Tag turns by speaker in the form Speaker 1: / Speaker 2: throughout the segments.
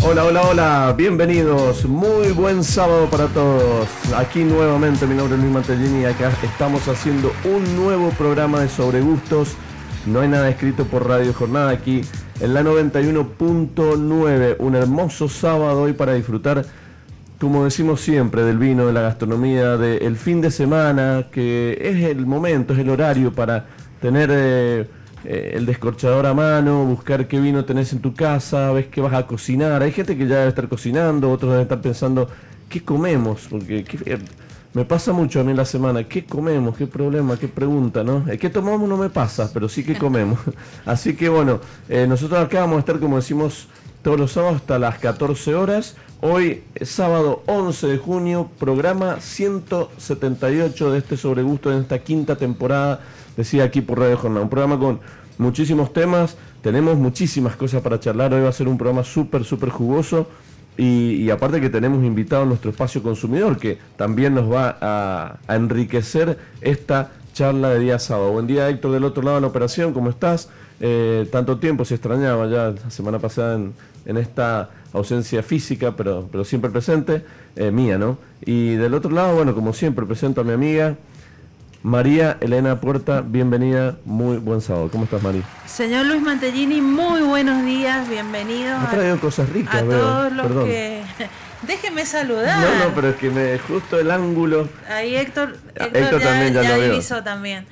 Speaker 1: Hola, hola, hola, bienvenidos, muy buen sábado para todos. Aquí nuevamente mi nombre es Luis Mantellini y acá estamos haciendo un nuevo programa de Sobre Gustos. No hay nada escrito por Radio Jornada aquí en la 91.9. Un hermoso sábado hoy para disfrutar, como decimos siempre, del vino, de la gastronomía, del fin de semana, que es el momento, es el horario para tener... Eh, eh, el descorchador a mano, buscar qué vino tenés en tu casa, ves que vas a cocinar. Hay gente que ya debe estar cocinando, otros deben estar pensando, ¿qué comemos? Porque eh, me pasa mucho a mí en la semana, ¿qué comemos? ¿Qué problema? ¿Qué pregunta? ¿no? Que tomamos no me pasa, pero sí que comemos. Así que bueno, eh, nosotros acá vamos a estar, como decimos, todos los sábados hasta las 14 horas. Hoy, sábado 11 de junio, programa 178 de este sobregusto en esta quinta temporada decía aquí por Radio Jornada. Un programa con muchísimos temas, tenemos muchísimas cosas para charlar. Hoy va a ser un programa súper, súper jugoso. Y, aparte que tenemos invitado a nuestro espacio consumidor, que también nos va a, enriquecer esta charla de día sábado. Buen día, Héctor, del otro lado de la operación, ¿cómo estás? Eh, tanto tiempo se extrañaba ya la semana pasada en, esta ausencia física, pero, pero siempre presente, eh, mía, ¿no? Y del otro lado, bueno, como siempre, presento a mi amiga, María Elena Puerta, bienvenida, muy buen sábado. ¿Cómo estás, María?
Speaker 2: Señor Luis Mantellini, muy buenos días, bienvenido.
Speaker 1: Me ha traído cosas ricas,
Speaker 2: a todos los que... Déjeme saludar.
Speaker 1: No, no, pero es que me justo el ángulo.
Speaker 2: Ahí Héctor, ah, Héctor, ya, también ya, lo también.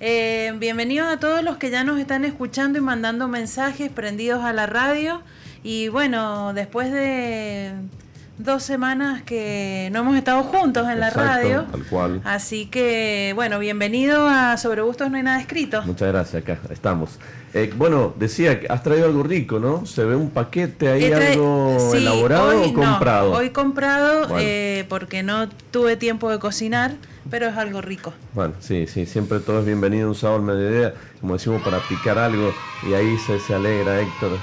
Speaker 2: Eh, bienvenidos a todos los que ya nos están escuchando y mandando mensajes prendidos a la radio. Y bueno, después de dos semanas que no hemos estado juntos en la radio.
Speaker 1: Tal cual.
Speaker 2: Así que, bueno, bienvenido a Sobre Gustos No hay nada escrito.
Speaker 1: Muchas gracias, acá estamos. Eh, bueno, decía que has traído algo rico, ¿no? Se ve un paquete ahí, algo elaborado o comprado.
Speaker 2: hoy comprado eh, porque no tuve tiempo de cocinar, pero es algo rico.
Speaker 1: Bueno, sí, sí, siempre todo es bienvenido un sábado al mediodía, como decimos, para picar algo y ahí se, se alegra Héctor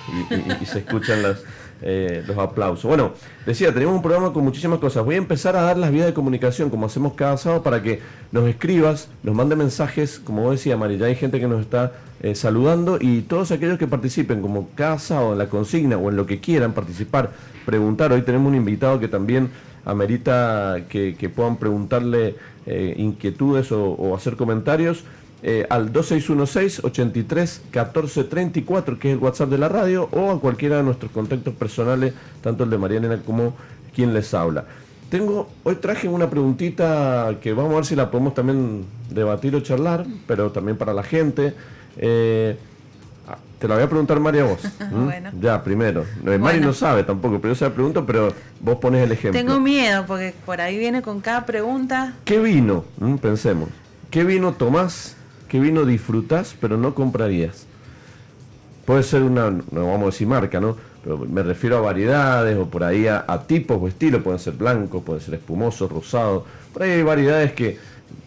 Speaker 1: y se escuchan las eh, los aplausos. Bueno, decía, tenemos un programa con muchísimas cosas. Voy a empezar a dar las vías de comunicación, como hacemos cada sábado, para que nos escribas, nos mande mensajes, como decía, Mari, ya hay gente que nos está eh, saludando y todos aquellos que participen, como cada sábado en la consigna o en lo que quieran participar, preguntar. Hoy tenemos un invitado que también amerita que, puedan preguntarle eh, inquietudes o hacer comentarios. Eh, al 2616 83 14 34, que es el WhatsApp de la radio, o a cualquiera de nuestros contactos personales, tanto el de Mariana como quien les habla. Tengo, hoy traje una preguntita que vamos a ver si la podemos también debatir o charlar, pero también para la gente. Eh, ah, te la voy a preguntar María vos. Ya, primero. Mari no sabe tampoco, pero yo se la pregunto, pero vos pones el ejemplo.
Speaker 2: Tengo miedo porque por ahí viene con cada pregunta.
Speaker 1: ¿Qué vino? ¿Mm? Pensemos. ¿Qué vino tomás ¿Qué vino disfrutas pero no comprarías? Puede ser una, no vamos a decir marca, ¿no? Pero me refiero a variedades o por ahí a, tipos o estilos, pueden ser blancos, pueden ser espumosos, rosados. Por ahí hay variedades que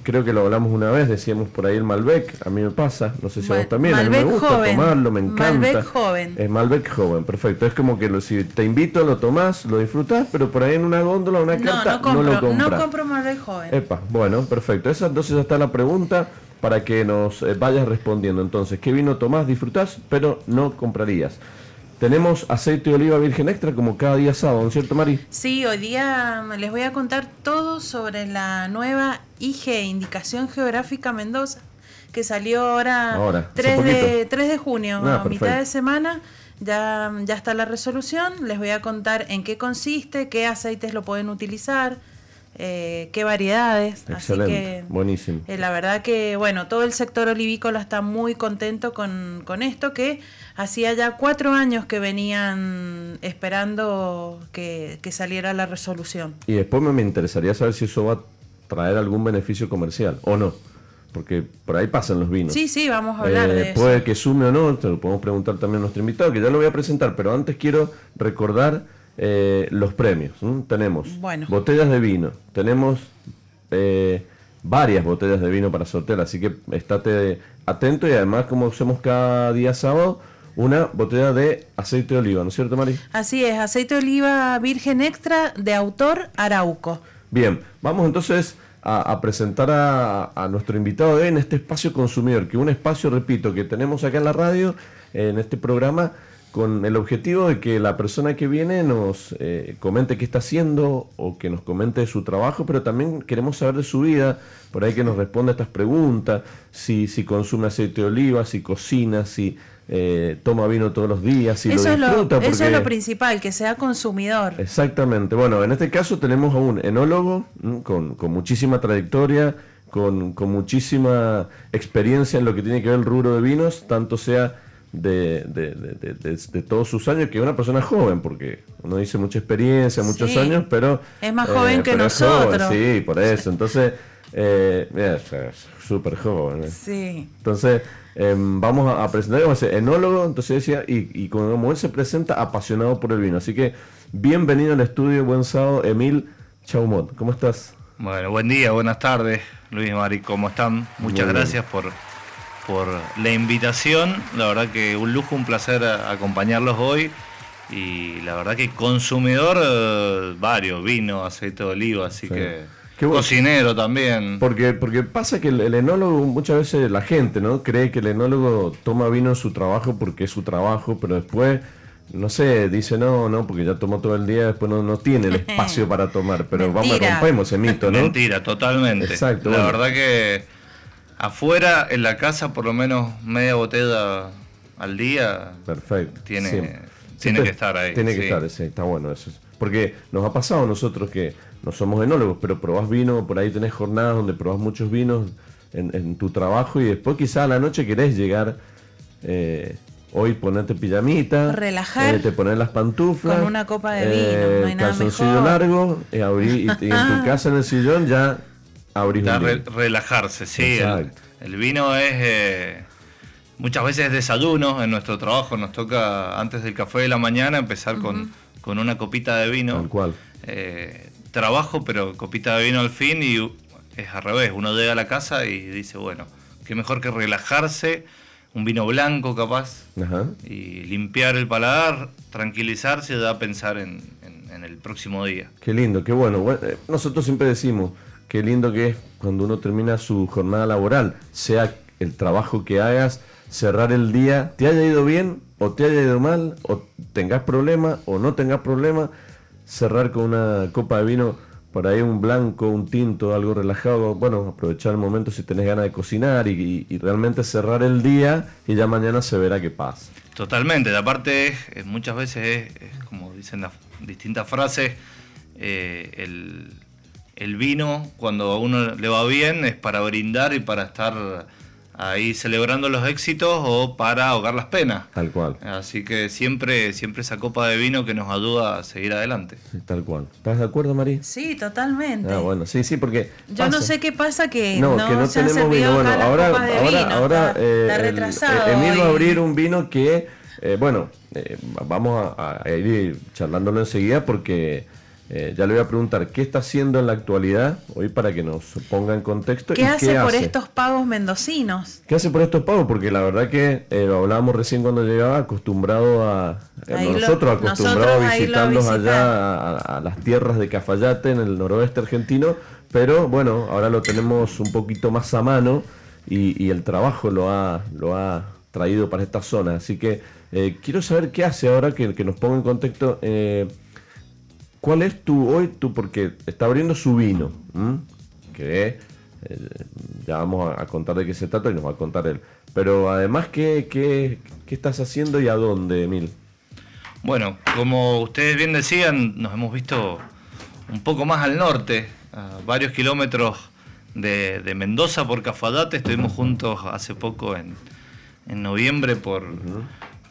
Speaker 1: creo que lo hablamos una vez, decíamos por ahí el Malbec, a mí me pasa, no sé si a vos también, a mí me gusta tomarlo, me encanta.
Speaker 2: Malbec joven.
Speaker 1: Es Malbec joven, perfecto. Es como que lo, si te invito, lo tomás, lo disfrutás, pero por ahí en una góndola, una carta, no, lo compras.
Speaker 2: No compro Malbec joven.
Speaker 1: Epa, bueno, perfecto. Esa entonces ya está la pregunta para que nos eh, vayas respondiendo. Entonces, ¿qué vino tomás? Disfrutás, pero no comprarías. Tenemos aceite de oliva virgen extra como cada día sábado, ¿no es cierto, Mari?
Speaker 2: Sí, hoy día les voy a contar todo sobre la nueva IG, Indicación Geográfica Mendoza, que salió ahora, 3, de, 3 de junio, ah, a mitad de semana. Ya, ya está la resolución. Les voy a contar en qué consiste, qué aceites lo pueden utilizar, eh, qué variedades.
Speaker 1: Excelente, buenísimo.
Speaker 2: Eh, la verdad que, bueno, todo el sector olivícola está muy contento con, esto, que hacía ya cuatro años que venían esperando que, saliera la resolución.
Speaker 1: Y después me, interesaría saber si eso va a traer algún beneficio comercial o no. porque por ahí pasan los vinos.
Speaker 2: Sí, sí, vamos a hablar de
Speaker 1: eso. Puede que sume o no, te lo podemos preguntar también a nuestro invitado, que ya lo voy a presentar, pero antes quiero recordar los premios. Tenemos botellas de vino, tenemos varias botellas de vino para sortear, así que estate atento y además como hacemos cada día sábado, una botella de aceite de oliva, ¿no es cierto, Mari?
Speaker 2: Así es, aceite de oliva virgen extra de autor Arauco.
Speaker 1: Bien, vamos entonces a, presentar a, nuestro invitado de en este espacio consumidor, que es un espacio, repito, que tenemos acá en la radio, en este programa, con el objetivo de que la persona que viene nos eh, comente qué está haciendo o que nos comente su trabajo, pero también queremos saber de su vida, por ahí que nos responda estas preguntas, si, si consume aceite de oliva, si cocina, si eh, toma vino todos los días, si
Speaker 2: eso
Speaker 1: lo disfruta.
Speaker 2: Es lo, Eso es lo principal, que sea consumidor.
Speaker 1: Exactamente. Bueno, en este caso tenemos a un enólogo con, con muchísima trayectoria, con, con muchísima experiencia en lo que tiene que ver el rubro de vinos, tanto sea de, de, todos sus años, que es una persona joven, porque uno dice mucha experiencia, muchos años, pero...
Speaker 2: Es más joven eh, que nosotros.
Speaker 1: sí, por eso. Entonces, eh, es súper joven.
Speaker 2: Eh. Sí.
Speaker 1: Entonces, em, vamos a, presentar, como enólogo, entonces decía, y, y como él se presenta, apasionado por el vino. Así que, bienvenido al estudio, buen sábado, Emil Chaumot. ¿Cómo estás?
Speaker 3: Bueno, buen día, buenas tardes, Luis y Mari, ¿cómo están? Muchas gracias por por la invitación. La verdad que un lujo, un placer acompañarlos hoy. Y la verdad que consumidor eh, varios, vino, aceite de oliva, así que cocinero también.
Speaker 1: Porque, porque pasa que el, enólogo, muchas veces la gente no cree que el enólogo toma vino en su trabajo porque es su trabajo, pero después no sé, dice no, no, porque ya tomó todo el día, después no, no tiene el espacio para tomar, pero vamos a rompemos ese mito, ¿no?
Speaker 3: Mentira, totalmente. Exacto. La verdad que Afuera, en la casa, por lo menos media botella al día.
Speaker 1: Perfecto.
Speaker 3: Tiene, tiene que estar ahí.
Speaker 1: Tiene que estar, sí, está bueno eso. Porque nos ha pasado a nosotros que no somos enólogos, pero probás vino, por ahí tenés jornadas donde probás muchos vinos en, tu trabajo y después quizá a la noche querés llegar. Eh, hoy ponerte pijamita,
Speaker 2: relajar,
Speaker 1: eh, te pones las pantuflas,
Speaker 2: con una copa de vino, no hay nada mejor.
Speaker 1: largo, y, y, en tu casa en el sillón ya
Speaker 3: relajarse, sí. El, vino es. Eh, muchas veces desayuno en nuestro trabajo. Nos toca antes del café de la mañana empezar con, con, una copita de vino.
Speaker 1: Tal cual.
Speaker 3: Eh, trabajo, pero copita de vino al fin y es al revés. Uno llega a la casa y dice, bueno, qué mejor que relajarse, un vino blanco capaz, y limpiar el paladar, tranquilizarse y ya pensar en, en, el próximo día.
Speaker 1: Qué lindo, qué bueno. Eh, nosotros siempre decimos, qué lindo que es cuando uno termina su jornada laboral, sea el trabajo que hagas, cerrar el día, te haya ido bien o te haya ido mal, o tengas problema o no tengas problema, cerrar con una copa de vino, por ahí un blanco, un tinto, algo relajado, bueno, aprovechar el momento si tenés ganas de cocinar y, realmente cerrar el día y ya mañana se verá qué pasa.
Speaker 3: Totalmente, aparte muchas veces es, como dicen las distintas frases, eh, el el vino, cuando a uno le va bien, es para brindar y para estar ahí celebrando los éxitos o para ahogar las penas.
Speaker 1: Tal cual.
Speaker 3: Así que siempre, siempre esa copa de vino que nos ayuda a seguir adelante.
Speaker 1: tal cual. ¿Estás de acuerdo, María?
Speaker 2: Sí, totalmente.
Speaker 1: Ah, bueno, sí, sí, porque.
Speaker 2: Yo no sé qué pasa que
Speaker 1: no, que no tenemos vino. Bueno, ahora, ahora, ahora, eh, Emil va a abrir un vino que, eh, bueno, eh, vamos a ir charlándolo enseguida porque eh, ya le voy a preguntar qué está haciendo en la actualidad hoy para que nos ponga en contexto.
Speaker 2: ¿Qué, hace, por estos pagos mendocinos?
Speaker 1: ¿Qué hace por estos pagos? Porque la verdad que eh, lo hablábamos recién cuando llegaba, acostumbrado a. Eh, nosotros acostumbrados a visitarlos allá a, las tierras de Cafayate en el noroeste argentino, pero bueno, ahora lo tenemos un poquito más a mano y, el trabajo lo ha, lo ha traído para esta zona. Así que quiero saber qué hace ahora que, que nos ponga en contexto. ¿Cuál es tu hoy tu porque está abriendo su vino? Que eh, ya vamos a, contar de qué se trata y nos va a contar él. Pero además, ¿qué, qué, qué estás haciendo y a dónde, Emil?
Speaker 3: Bueno, como ustedes bien decían, nos hemos visto un poco más al norte, a varios kilómetros de, Mendoza por Cafadate. Estuvimos juntos hace poco en, en noviembre por,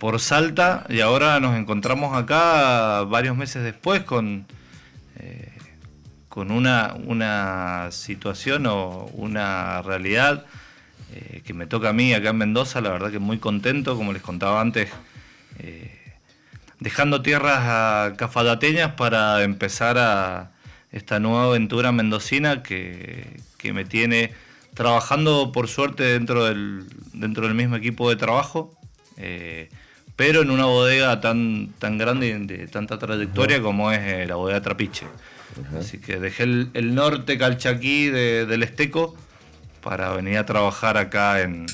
Speaker 3: por Salta y ahora nos encontramos acá varios meses después con, eh, con una, una situación o una realidad eh, que me toca a mí acá en Mendoza, la verdad que muy contento, como les contaba antes, eh, dejando tierras cafadateñas para empezar a esta nueva aventura mendocina que, me tiene trabajando por suerte dentro del, dentro del mismo equipo de trabajo, pero en una bodega tan, tan grande y de tanta trayectoria como es la bodega Trapiche. Así que dejé el, norte calchaquí del Esteco para venir a trabajar acá en,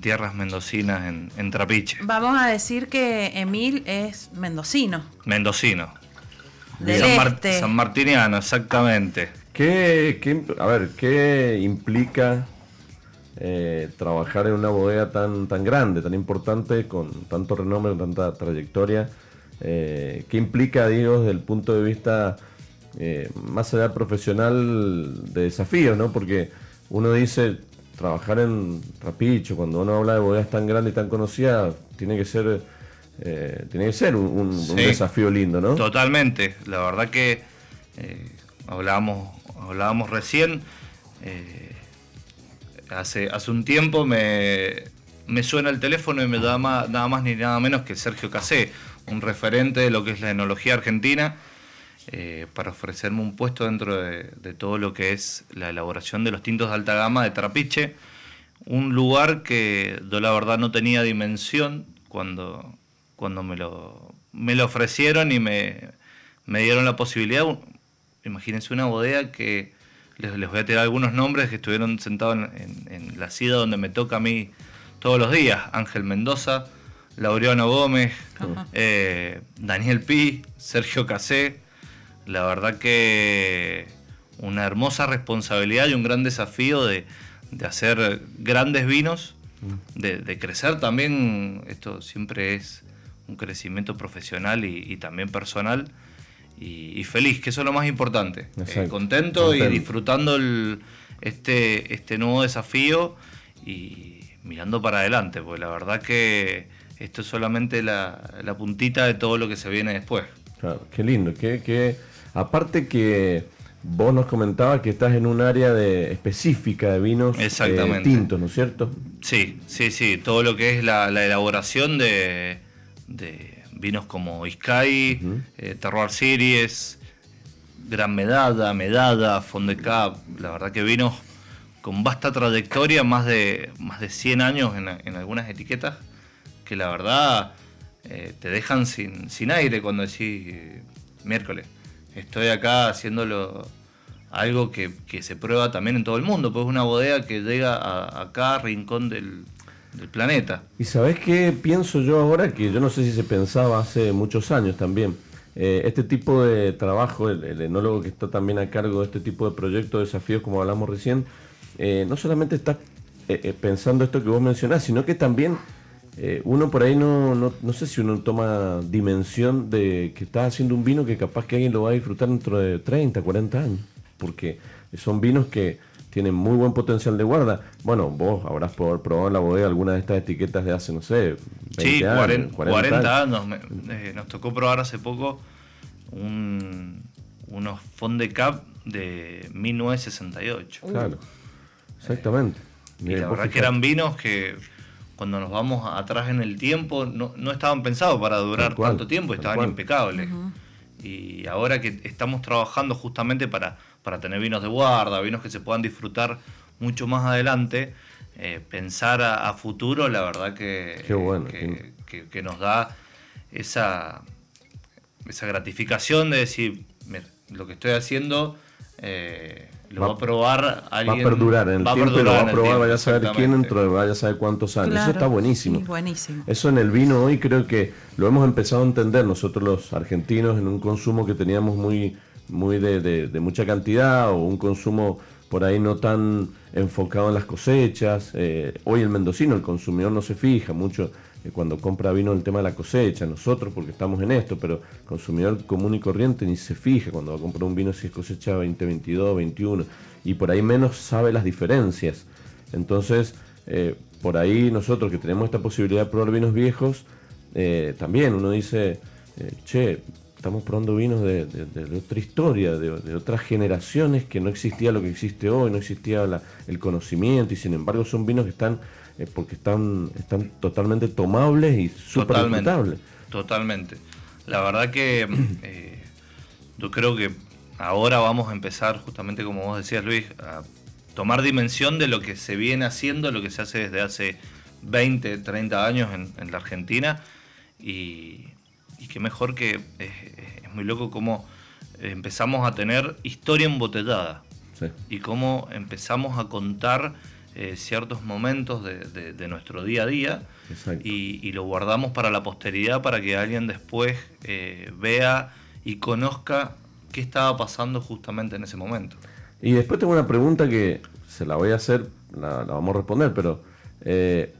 Speaker 3: tierras mendocinas, en, Trapiche.
Speaker 2: Vamos a decir que Emil es mendocino.
Speaker 3: Mendocino. San, este. San, Martiniano, exactamente.
Speaker 1: ¿Qué, a ver, ¿qué implica eh, trabajar en una bodega tan, tan grande, tan importante, con tanto renombre, con tanta trayectoria? Eh, ¿Qué implica, digo, desde el punto de vista eh, más allá profesional de desafíos, ¿no? Porque uno dice, trabajar en Rapicho, cuando uno habla de bodegas tan grandes y tan conocidas, tiene que ser, eh, tiene que ser un, desafío lindo, ¿no?
Speaker 3: Totalmente. La verdad que eh, hablábamos, hablábamos recién, eh, hace, hace un tiempo me, me suena el teléfono y me da nada más ni nada menos que Sergio Casé, un referente de lo que es la enología argentina eh, para ofrecerme un puesto dentro de, todo lo que es la elaboración de los tintos de alta gama de Trapiche, un lugar que yo la verdad no tenía dimensión cuando, cuando me, lo, me lo ofrecieron y me, dieron la posibilidad. Imagínense una bodega que les, voy a tirar algunos nombres que estuvieron sentados en, la sida donde me toca a mí todos los días. Ángel Mendoza, Laureano Gómez, eh, Daniel Pi, Sergio Casé, la verdad que una hermosa responsabilidad y un gran desafío de, hacer grandes vinos, de, crecer también, esto siempre es un crecimiento profesional y, también personal, y, feliz, que eso es lo más importante. Eh, contento, y disfrutando este, este nuevo desafío y mirando para adelante, porque la verdad que esto es solamente la, puntita de todo lo que se viene después.
Speaker 1: Claro, qué lindo, qué, qué Aparte que vos nos comentabas que estás en un área de, específica de vinos eh, tintos, ¿no es cierto?
Speaker 3: Sí, sí, sí. Todo lo que es la, elaboración de, vinos como Iscay, eh, Terroir Series, Gran Medada, Medada, Fondecap. La verdad que vinos con vasta trayectoria, más de, más de 100 años en, algunas etiquetas, que la verdad eh, te dejan sin, sin aire cuando decís miércoles estoy acá haciéndolo algo que, se prueba también en todo el mundo, pues es una bodega que llega a, cada rincón del, planeta.
Speaker 1: Y sabes qué pienso yo ahora, que yo no sé si se pensaba hace muchos años también. Eh, este tipo de trabajo, el, enólogo que está también a cargo de este tipo de proyectos, desafíos, como hablamos recién, eh, no solamente está eh, pensando esto que vos mencionás, sino que también uno por ahí no, no, sé si uno toma dimensión de que está haciendo un vino que capaz que alguien lo va a disfrutar dentro de 30, 40 años, porque son vinos que tienen muy buen potencial de guarda. Bueno, vos habrás probado en la bodega alguna de estas etiquetas de hace, no sé,
Speaker 3: 20 sí, años, 40, años. Eh, nos tocó probar hace poco un, unos Fond de Cap de 1968.
Speaker 1: Claro, exactamente.
Speaker 3: y la verdad que eran vinos que cuando nos vamos atrás en el tiempo, no, estaban pensados para durar tanto tiempo, estaban impecables. Y ahora que estamos trabajando justamente para, para tener vinos de guarda, vinos que se puedan disfrutar mucho más adelante, eh, pensar a, futuro, la verdad que, que, nos da esa, esa gratificación de decir, lo que estoy haciendo eh, lo va, a probar alguien.
Speaker 1: Va a perdurar en el tiempo y lo va a probar, vaya a saber quién dentro vaya a saber cuántos años. Eso está buenísimo.
Speaker 2: buenísimo.
Speaker 1: Eso en el vino hoy creo que lo hemos empezado a entender nosotros los argentinos en un consumo que teníamos muy, muy de, mucha cantidad o un consumo por ahí no tan enfocado en las cosechas. Eh, hoy el mendocino, el consumidor no se fija mucho cuando compra vino el tema de la cosecha, nosotros porque estamos en esto, pero consumidor común y corriente ni se fija cuando va a comprar un vino si es cosecha 2022, 21, y por ahí menos sabe las diferencias. Entonces, eh, por ahí nosotros que tenemos esta posibilidad de probar vinos viejos, eh, también uno dice, eh, che, estamos probando vinos de, otra historia, de, otras generaciones que no existía lo que existe hoy, no existía el conocimiento y sin embargo son vinos que están, eh, porque están, están totalmente tomables y súper
Speaker 3: totalmente, totalmente. La verdad que eh, yo creo que ahora vamos a empezar, justamente como vos decías Luis, a tomar dimensión de lo que se viene haciendo, lo que se hace desde hace 20, 30 años en, la Argentina. Y, y qué mejor que es, muy loco cómo empezamos a tener historia embotellada. Y cómo empezamos a contar eh, ciertos momentos de, nuestro día a día y, lo guardamos para la posteridad para que alguien después eh, vea y conozca qué estaba pasando justamente en ese momento.
Speaker 1: Y después tengo una pregunta que se la voy a hacer, la, vamos a responder, pero eh,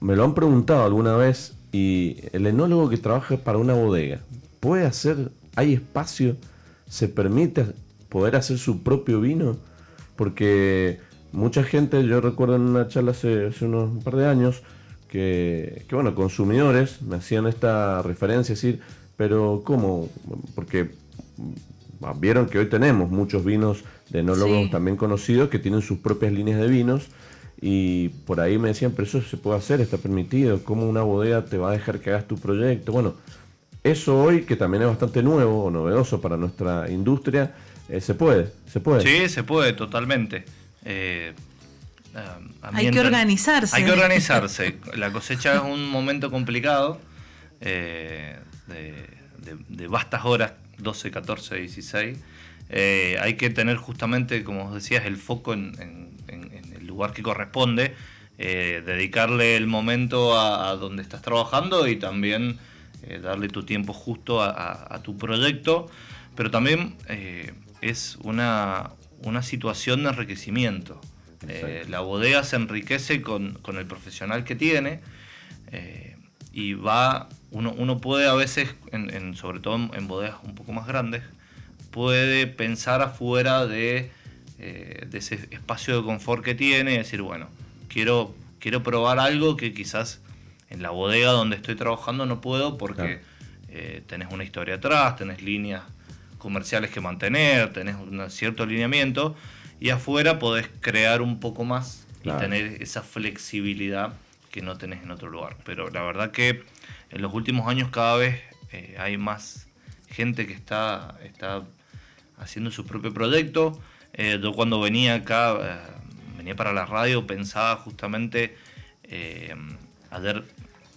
Speaker 1: me lo han preguntado alguna vez y el enólogo que trabaja para una bodega, ¿puede hacer, hay espacio, se permite poder hacer su propio vino? Porque mucha gente, yo recuerdo en una charla hace, unos par de años, que, que, bueno, consumidores me hacían esta referencia, decir, pero ¿cómo? Porque vieron que hoy tenemos muchos vinos de enólogos también conocidos que tienen sus propias líneas de vinos y por ahí me decían, pero eso se puede hacer, está permitido, ¿cómo una bodega te va a dejar que hagas tu proyecto? Bueno, eso hoy, que también es bastante nuevo o novedoso para nuestra industria, eh, se puede, se puede.
Speaker 3: Sí, se puede, totalmente. Eh,
Speaker 2: hay que organizarse.
Speaker 3: Hay que organizarse. La cosecha es un momento complicado, eh, de, vastas horas, 12, 14, 16. hay que tener justamente, como decías, el foco en lugar que corresponde, eh, dedicarle el momento a, donde estás trabajando y también darle tu tiempo justo a, tu proyecto, pero también es una, una, situación de enriquecimiento. la bodega se enriquece con, el profesional que tiene y va, uno, uno, puede a veces, en, sobre todo en bodegas un poco más grandes, puede pensar afuera de eh, de ese espacio de confort que tiene y decir, bueno, quiero, quiero probar algo que quizás en la bodega donde estoy trabajando no puedo porque eh, tenés una historia atrás, tenés líneas comerciales que mantener, tenés un cierto alineamiento y afuera podés crear un poco más y tener esa flexibilidad que no tenés en otro lugar. Pero la verdad que en los últimos años cada vez eh, hay más gente que está, está haciendo su propio proyecto. Eh, yo cuando venía acá, eh, venía para la radio, pensaba justamente eh, ayer,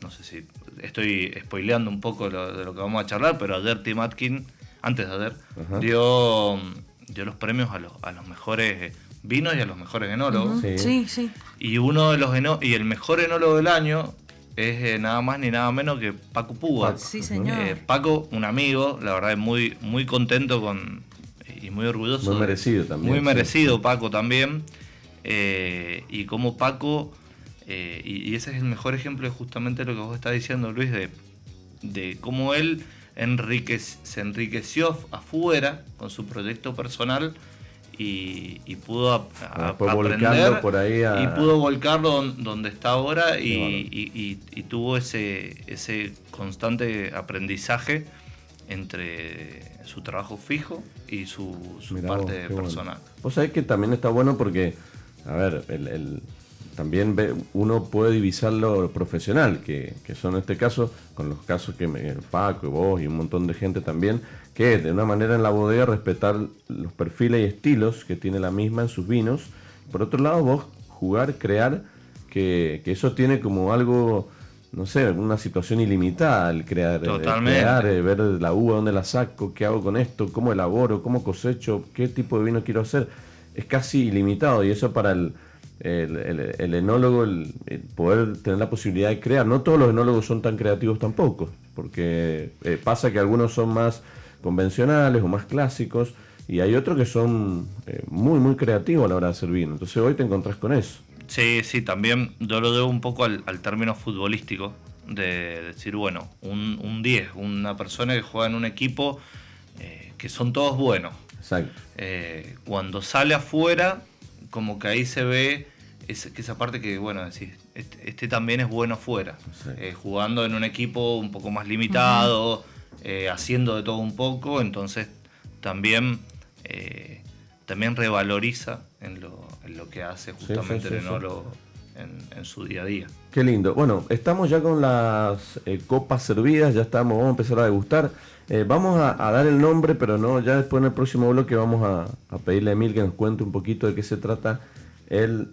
Speaker 3: no sé si estoy spoileando un poco de lo que vamos a charlar, pero ayer Tim Atkin, antes de ayer, dio, dio los premios a los, a los mejores vinos y a los mejores enólogos.
Speaker 2: sí. sí,
Speaker 3: Y uno de los y el mejor enólogo del año es nada más ni nada menos que Paco Púa.
Speaker 2: Sí, señor.
Speaker 3: Paco, un amigo, la verdad es muy, muy contento con, y muy orgulloso.
Speaker 1: Muy merecido también.
Speaker 3: Muy merecido Paco también. Eh, y como Paco, eh, y, ese es el mejor ejemplo de justamente lo que vos estás diciendo, Luis, de, de cómo él se enriqueció afuera con su proyecto personal y, pudo
Speaker 1: ah, aprender por ahí
Speaker 3: y pudo volcarlo donde está ahora y, tuvo ese, ese constante aprendizaje entre su trabajo fijo y su, parte personal.
Speaker 1: Vos sabés que también está bueno porque, a ver, el, también ve, uno puede divisar lo profesional, que, son en este caso, con los casos que me, Paco y vos y un montón de gente también, que de una manera en la bodega respetar los perfiles y estilos que tiene la misma en sus vinos. Por otro lado, vos jugar, crear, que, que eso tiene como algo no sé, una situación ilimitada al crear, eh, crear eh, ver la uva, dónde la saco, qué hago con esto, cómo elaboro, cómo cosecho, qué tipo de vino quiero hacer. Es casi ilimitado y eso para el, el, enólogo, el, poder tener la posibilidad de crear. No todos los enólogos son tan creativos tampoco, porque eh, pasa que algunos son más convencionales o más clásicos y hay otros que son muy, muy creativos a la hora de hacer vino. Entonces hoy te encontrás con eso.
Speaker 3: Sí, sí, también yo lo debo un poco al, término futbolístico, de decir, bueno, un 10, una persona que juega en un equipo eh, que son todos buenos.
Speaker 1: Exacto.
Speaker 3: Eh, cuando sale afuera, como que ahí se ve esa parte que, bueno, decir, este, este, también es bueno afuera, eh, jugando en un equipo un poco más limitado, eh, haciendo de todo un poco, entonces también, también revaloriza en lo, en lo, que hace justamente el enólogo en, su día a día.
Speaker 1: Qué lindo. Bueno, estamos ya con las copas servidas, ya estamos, vamos a empezar a degustar. vamos a, dar el nombre, pero no, ya después en el próximo bloque vamos a, pedirle a Emil que nos cuente un poquito de qué se trata el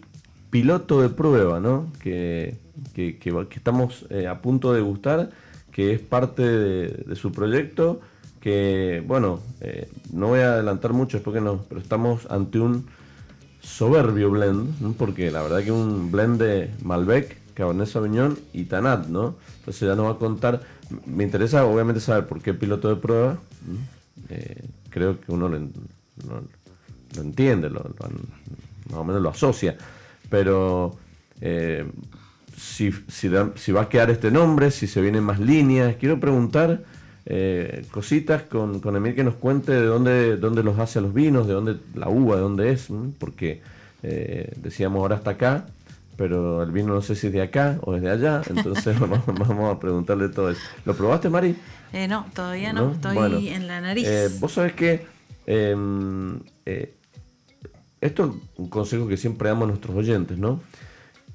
Speaker 1: piloto de prueba, ¿no? Que, que, estamos eh, a punto de gustar, que es parte de, su proyecto, que, bueno, eh, no voy a adelantar mucho, es porque no, pero estamos ante un soberbio blend, porque la verdad que un blend de Malbec, Cabernet Sauvignon y Tanat, ¿no? Entonces ya nos va a contar, me interesa obviamente saber por qué piloto de prueba, eh, creo que uno lo, entiende, más o menos lo asocia pero eh, si, va a quedar este nombre, si se vienen más líneas. Quiero preguntar eh, cositas con, con, Emil que nos cuente de dónde, dónde los hace los vinos, de dónde la uva, de dónde es, porque eh, decíamos ahora hasta acá, pero el vino no sé si es de acá o es de allá, entonces vamos, a preguntarle todo eso. ¿Lo probaste, Mari?
Speaker 2: no, todavía no, estoy en la nariz.
Speaker 1: Vos sabés que em, esto es un consejo que siempre damos a nuestros oyentes, ¿no?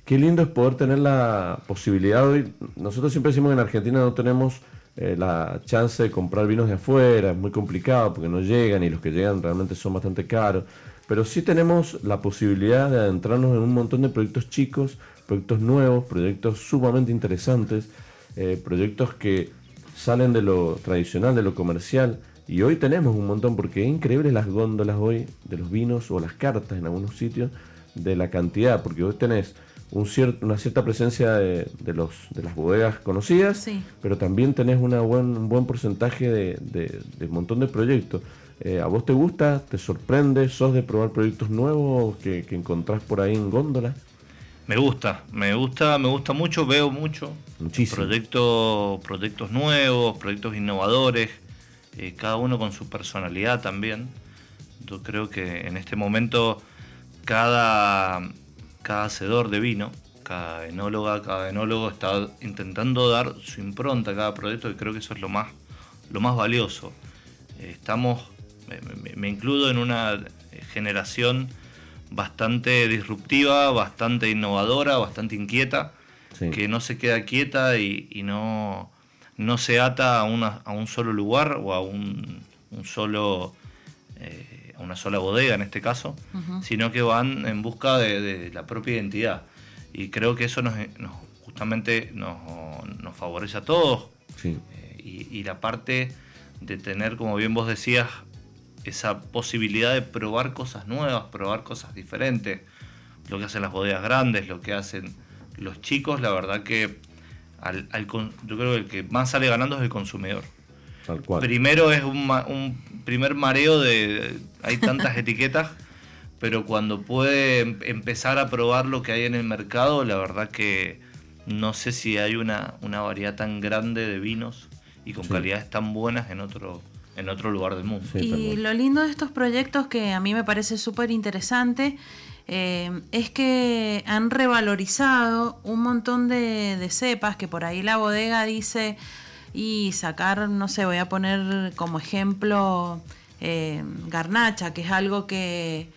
Speaker 1: Qué lindo es poder tener la posibilidad hoy. Nosotros siempre decimos que en Argentina no tenemos eh, la chance de comprar vinos de afuera, es muy complicado porque no llegan y los que llegan realmente son bastante caros. Pero sí tenemos la posibilidad de adentrarnos en un montón de proyectos chicos, proyectos nuevos, proyectos sumamente interesantes, eh, proyectos que salen de lo tradicional, de lo comercial y hoy tenemos un montón, porque es increíble las góndolas hoy de los vinos o las cartas en algunos sitios de la cantidad, porque hoy tenés un una cierta presencia de, los, de las bodegas conocidas, pero también tenés una buen, un buen porcentaje de, un montón de proyectos. Eh, ¿A vos te gusta? ¿Te sorprende? ¿Sos de probar proyectos nuevos que, que encontrás por ahí en góndola?
Speaker 3: Me gusta, me gusta, me gusta mucho, veo mucho.
Speaker 1: Muchísimo.
Speaker 3: Proyectos, proyectos nuevos, proyectos innovadores. Eh, cada uno con su personalidad también. Yo creo que en este momento cada, cada hacedor de vino, cada enóloga, cada enólogo está intentando dar su impronta a cada proyecto y creo que eso es lo más, lo más valioso. Estamos, me, incluyo en una generación bastante disruptiva, bastante innovadora, bastante inquieta, que no se queda quieta y no no se ata a, una, a un solo lugar o a un, solo eh, a una sola bodega en este caso, sino que van en busca de, la propia identidad. Y creo que eso nos, justamente nos, favorece a todos. Eh, y, la parte de tener, como bien vos decías, esa posibilidad de probar cosas nuevas, probar cosas diferentes, lo que hacen las bodegas grandes, lo que hacen los chicos, la verdad que al, yo creo que el que más sale ganando es el consumidor.
Speaker 1: Tal cual.
Speaker 3: Primero es un, primer mareo de hay tantas etiquetas, pero cuando puede em, empezar a probar lo que hay en el mercado, la verdad que no sé si hay una, una variedad tan grande de vinos y con calidades tan buenas en otro, en otro lugar del mundo.
Speaker 2: y lo lindo de estos proyectos que a mí me parece súper interesante eh, es que han revalorizado un montón de, cepas que por ahí la bodega dice y sacar, no sé, voy a poner como ejemplo eh, garnacha, que es algo que,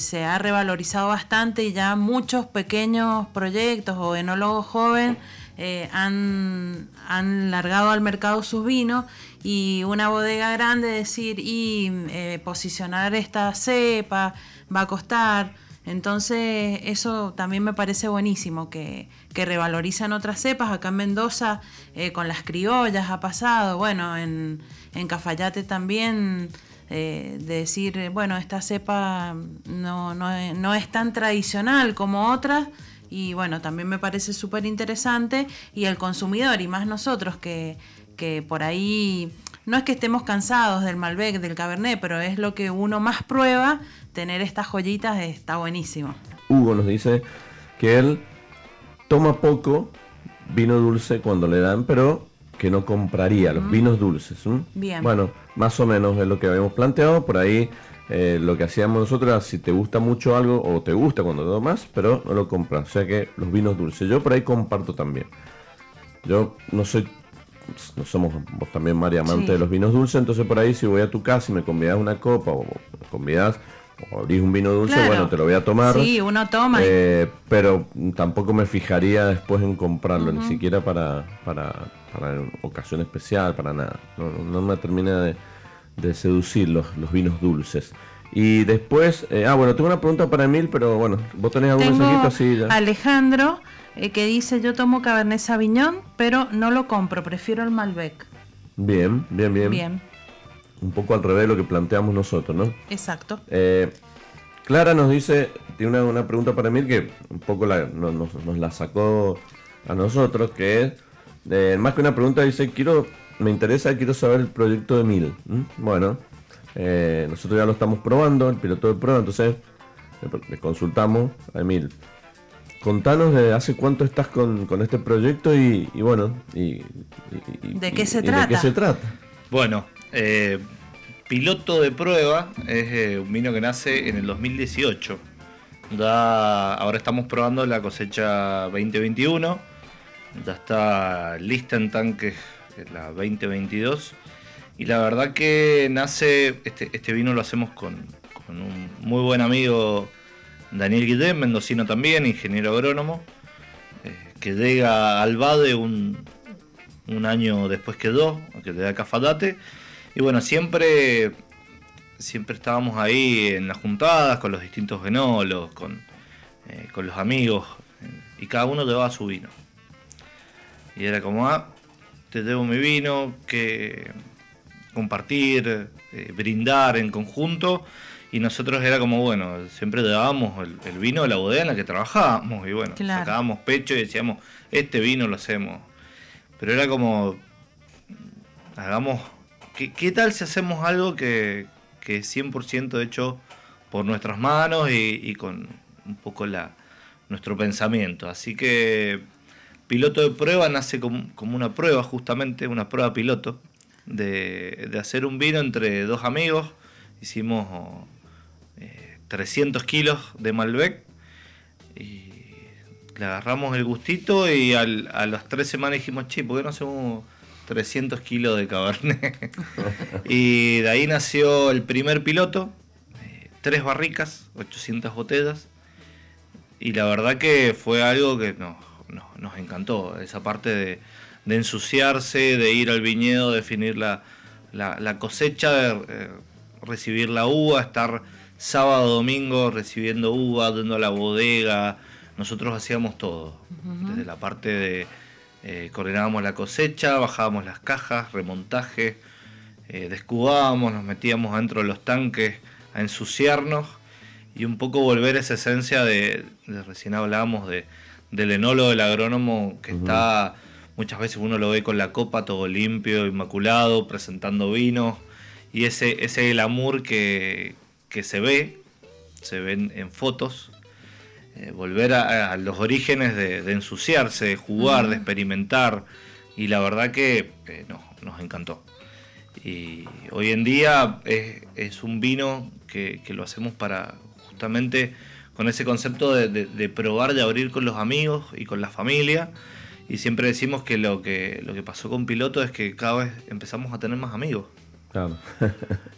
Speaker 2: se ha revalorizado bastante y ya muchos pequeños proyectos o enólogos jóvenes eh, han, han, largado al mercado sus vinos y una bodega grande decir y posicionar esta cepa va a costar. Entonces, eso también me parece buenísimo, que, que revalorizan otras cepas. Acá en Mendoza, eh, con las criollas ha pasado, bueno, en, en Cafayate también, eh, de decir, bueno, esta cepa no, no, es tan tradicional como otras. Y bueno, también me parece súper interesante. Y el consumidor, y más nosotros que, que por ahí no es que estemos cansados del Malbec, del Cabernet, pero es lo que uno más prueba, tener estas joyitas está buenísimo.
Speaker 1: Hugo nos dice que él toma poco vino dulce cuando le dan, pero que no compraría los mm. vinos dulces.
Speaker 2: Bien.
Speaker 1: Bueno, más o menos es lo que habíamos planteado. Por ahí eh, lo que hacíamos nosotros si te gusta mucho algo o te gusta cuando lo más, pero no lo compras. O sea que los vinos dulces. Yo por ahí comparto también. Yo no soy no somos vos también, María, amante de los vinos dulces, entonces por ahí si voy a tu casa y me convidas una copa o me convidas abrís un vino dulce, bueno, te lo voy a tomar.
Speaker 2: Sí, uno toma.
Speaker 1: Eh, pero tampoco me fijaría después en comprarlo, ni siquiera para, para, para ocasión especial, para nada. No, me termina de, seducir los, los vinos dulces. Y después, eh, ah, bueno, tengo una pregunta para Emil, pero bueno, vos tenés algún mensajito así ya.
Speaker 2: Alejandro, eh, que dice, yo tomo Cabernet Sauvignon, pero no lo compro, prefiero el Malbec.
Speaker 1: Bien, bien, bien. Bien. Un poco al revés de lo que planteamos nosotros, ¿no?
Speaker 2: Exacto.
Speaker 1: Eh, Clara nos dice, tiene una, pregunta para Emil que un poco nos, la sacó a nosotros, que es, más que una pregunta, dice, quiero, me interesa, quiero saber el proyecto de Emil. Bueno, eh, nosotros ya lo estamos probando, el piloto de prueba, entonces le, consultamos a Emil. Contanos de hace cuánto estás con, este proyecto y, bueno, y,
Speaker 2: ¿De, qué se trata?
Speaker 1: ¿De qué se trata?
Speaker 3: Bueno, eh, piloto de prueba es eh, un vino que nace en el 2018. ahora estamos probando la cosecha 2021. Ya está lista en tanques la 2022 y la verdad que nace, este, este vino lo hacemos con, un muy buen amigo, Daniel Guillén, mendocino también, ingeniero agrónomo, eh, que llega al BADE un, año después que dos, que le da Cafadate. Y bueno, siempre, siempre estábamos ahí en las juntadas con los distintos venolos, con, eh, con los amigos, y cada uno llevaba su vino. Y era como, ah, te llevo mi vino, que compartir, eh, brindar en conjunto. Y nosotros era como, bueno, siempre dábamos el, vino de la bodega en la que trabajábamos. Y bueno, sacábamos pecho y decíamos, este vino lo hacemos. Pero era como, hagamos, ¿qué, tal si hacemos algo que, que es 100% hecho por nuestras manos y, con un poco la, nuestro pensamiento? Así que piloto de prueba nace como, como una prueba, justamente, una prueba piloto de, hacer un vino entre dos amigos. Hicimos 300 eh, kilos de Malbec y le agarramos el gustito y a las tres semanas dijimos, che, ¿por qué no hacemos 300 kilos de Cabernet? y de ahí nació el primer piloto, eh, tres barricas, 800 botellas. Y la verdad que fue algo que nos encantó, esa parte de, de ensuciarse, de ir al viñedo, definir la, la, cosecha, de, eh, recibir la uva, estar sábado, domingo recibiendo uva, dando a la bodega. Nosotros hacíamos todo, desde la parte de eh, coordinábamos la cosecha, bajábamos las cajas, remontaje, eh, descubábamos, nos metíamos dentro de los tanques a ensuciarnos y un poco volver esa esencia de, recién hablábamos de, del enólogo, del agrónomo que está Muchas veces uno lo ve con la copa todo limpio, inmaculado, presentando vinos. Y ese, ese glamour que, que se ve, se ven en fotos. Eh, volver a, los orígenes de, ensuciarse, de jugar, de experimentar. Y la verdad que eh, nos encantó. Y hoy en día es, un vino que, lo hacemos para justamente con ese concepto de, de, probar, de abrir con los amigos y con la familia y siempre decimos que lo que lo que pasó con Piloto es que cada vez empezamos a tener más amigos. Claro.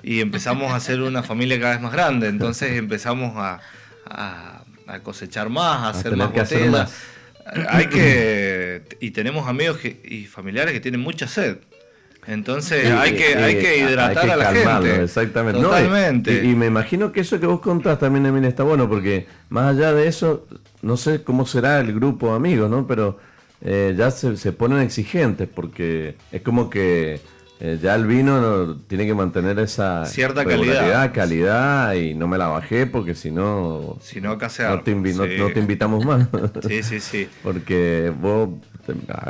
Speaker 3: y empezamos a hacer una familia cada vez más grande. Entonces empezamos a, cosechar más, a, hacer más botellas. Hay que. Y tenemos amigos y familiares que tienen mucha sed. Entonces hay, que, hay que hidratar a la gente.
Speaker 1: Exactamente. Totalmente. y, me imagino que eso que vos contás también, Emil, está bueno, porque más allá de eso, no sé cómo será el grupo de amigos, ¿no? Pero eh, ya se, se, ponen exigentes porque es como que eh, ya el vino tiene que mantener esa
Speaker 3: cierta calidad.
Speaker 1: calidad y no me la bajé porque si no
Speaker 3: si no,
Speaker 1: no, te no, te invitamos más.
Speaker 3: Sí sí sí.
Speaker 1: Porque vos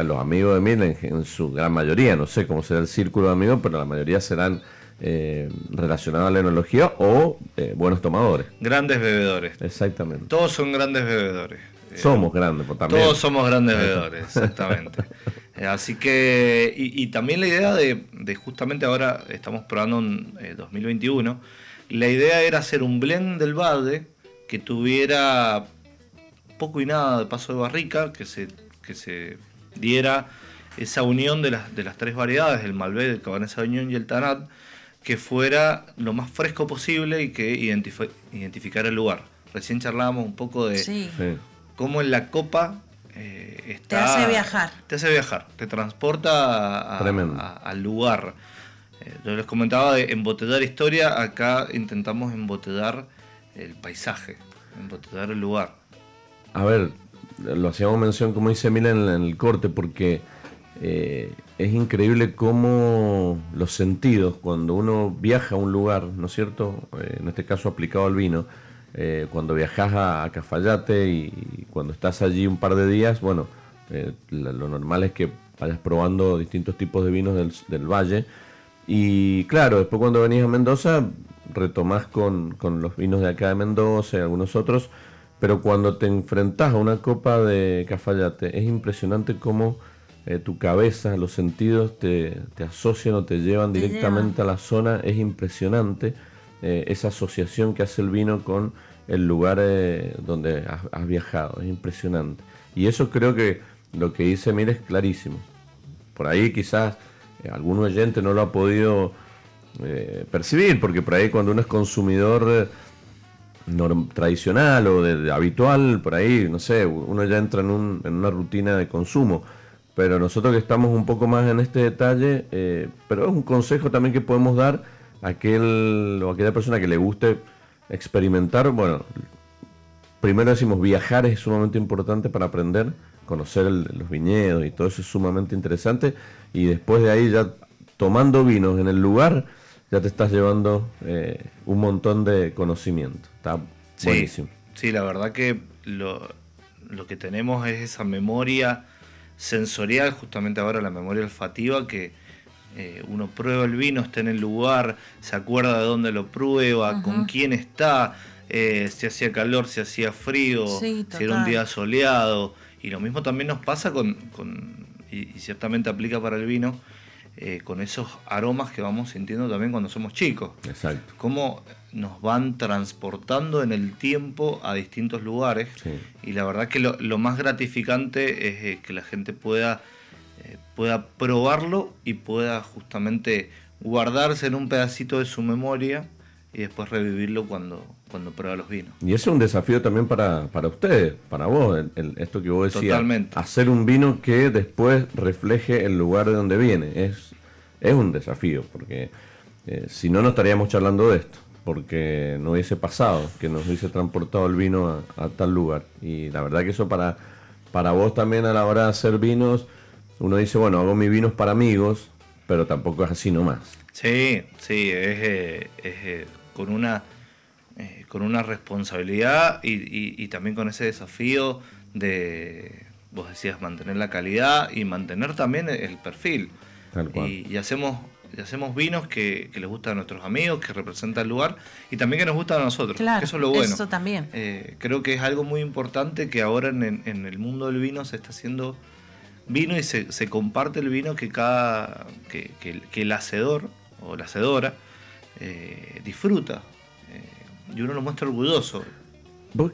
Speaker 1: los amigos de Mil en, su gran mayoría no sé cómo será el círculo de amigos pero la mayoría serán eh, relacionados a la enología o buenos tomadores.
Speaker 3: Grandes bebedores.
Speaker 1: Exactamente.
Speaker 3: Todos son grandes bebedores.
Speaker 1: Somos grandes, pues,
Speaker 3: también. Todos somos grandes bebedores, exactamente. Eh, así que, y, también la idea de, justamente ahora estamos probando en 2021, eh, la idea era hacer un blend del balde que tuviera poco y nada de paso de barrica, que se, que se diera esa unión de las, de las tres variedades, el Malbec, el Cabernet Sauvignon y el Tanat, que fuera lo más fresco posible y que identificara el lugar. Recién charlábamos un poco de cómo en la copa eh, está,
Speaker 2: Te hace viajar.
Speaker 3: Te hace viajar, te transporta al lugar. Eh, yo les comentaba de embotellar historia, acá intentamos embotellar el paisaje, embotellar el lugar.
Speaker 1: A ver, lo hacíamos mención, como dice Mila en, el corte, porque eh, es increíble cómo los sentidos, cuando uno viaja a un lugar, ¿no es cierto? Eh, en este caso aplicado al vino, eh, cuando viajas a, Cafayate y, cuando estás allí un par de días, bueno, lo normal es que vayas probando distintos tipos de vinos del, del, valle. Y claro, después cuando venís a Mendoza, retomás con, con los vinos de acá de Mendoza y algunos otros pero cuando te enfrentas a una copa de Cafayate, es impresionante cómo eh, tu cabeza, los sentidos te, asocian o te llevan directamente a la zona. Es impresionante eh, esa asociación que hace el vino con el lugar eh, donde has, viajado. Es impresionante. Y eso creo que lo que dice Mira es clarísimo. Por ahí quizás algún oyente no lo ha podido percibir, porque por ahí cuando uno es consumidor tradicional o de, habitual, por ahí, no sé, uno ya entra en, un, en, una rutina de consumo. Pero nosotros que estamos un poco más en este detalle, eh, pero es un consejo también que podemos dar aquel o aquella persona que le guste experimentar. Bueno, primero decimos viajar es sumamente importante para aprender, conocer los viñedos y todo eso es sumamente interesante. Y después de ahí ya tomando vinos en el lugar, ya te estás llevando eh, un montón de conocimiento. Está buenísimo.
Speaker 3: Sí, la verdad que lo, que tenemos es esa memoria sensorial, justamente ahora la memoria olfativa, que eh, uno prueba el vino, está en el lugar, se acuerda de dónde lo prueba, con quién está, eh, si hacía calor, si hacía frío, si era un día soleado. Y lo mismo también nos pasa con, y ciertamente aplica para el vino, eh, con esos aromas que vamos sintiendo también cuando somos chicos.
Speaker 1: Exacto.
Speaker 3: Cómo nos van transportando en el tiempo a distintos lugares. Y la verdad que lo, más gratificante es eh, que la gente pueda, pueda probarlo y pueda justamente guardarse en un pedacito de su memoria y después revivirlo cuando, cuando prueba los vinos.
Speaker 1: Y ese es un desafío también para, para ustedes, para vos, esto que vos decías. Totalmente. Hacer un vino que después refleje el lugar de donde viene. Es, es un desafío, porque eh, si no, no estaríamos charlando de esto, porque no hubiese pasado que nos hubiese transportado el vino a, tal lugar. Y la verdad que eso para, para vos también a la hora de hacer vinos, uno dice, bueno, hago mis vinos para amigos, pero tampoco es así nomás.
Speaker 3: Sí, sí, es, eh, eh, con una eh, con una responsabilidad y, también con ese desafío de, vos decías, mantener la calidad y mantener también el perfil. Y, hacemos y hacemos vinos que, les gustan a nuestros amigos, que representan el lugar y también que nos gustan a nosotros.
Speaker 2: Claro,
Speaker 3: eso es lo bueno.
Speaker 2: Eso también.
Speaker 3: Eh, creo que es algo muy importante que ahora en, el mundo del vino se está haciendo vino y se, comparte el vino que cada que, el hacedor o la hacedora eh, disfruta y uno lo muestra orgulloso.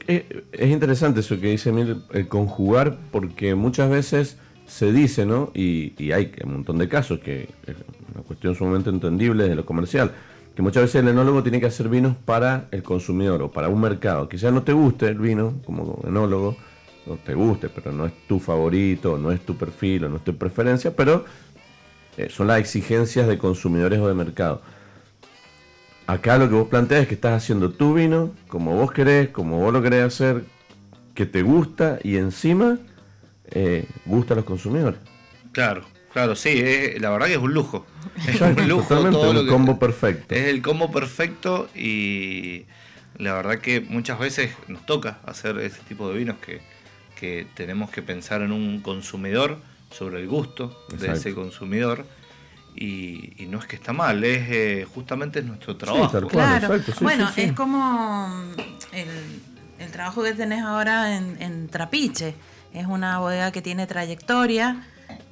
Speaker 1: Eh, es interesante eso que dice el conjugar, porque muchas veces se dice, ¿no? Y, hay un montón de casos, que es una cuestión sumamente entendible de lo comercial, que muchas veces el enólogo tiene que hacer vinos para el consumidor o para un mercado. Quizás no te guste el vino como enólogo, no te guste, pero no es tu favorito, no es tu perfil o no es tu preferencia, pero eh, son las exigencias de consumidores o de mercado. Acá lo que vos planteas es que estás haciendo tu vino como vos querés, como vos lo querés hacer, que te gusta y encima eh, gusta a los consumidores.
Speaker 3: Claro, claro, sí, la verdad que es un lujo. Es un lujo.
Speaker 1: Todo el combo perfecto.
Speaker 3: Es el combo perfecto y la verdad que muchas veces nos toca hacer ese tipo de vinos que, tenemos que pensar en un consumidor, sobre el gusto de ese consumidor. Y, no es que está mal, es eh, justamente es nuestro trabajo.
Speaker 2: claro, bueno, es como el, el, trabajo que tenés ahora en, Trapiche. Es una bodega que tiene trayectoria,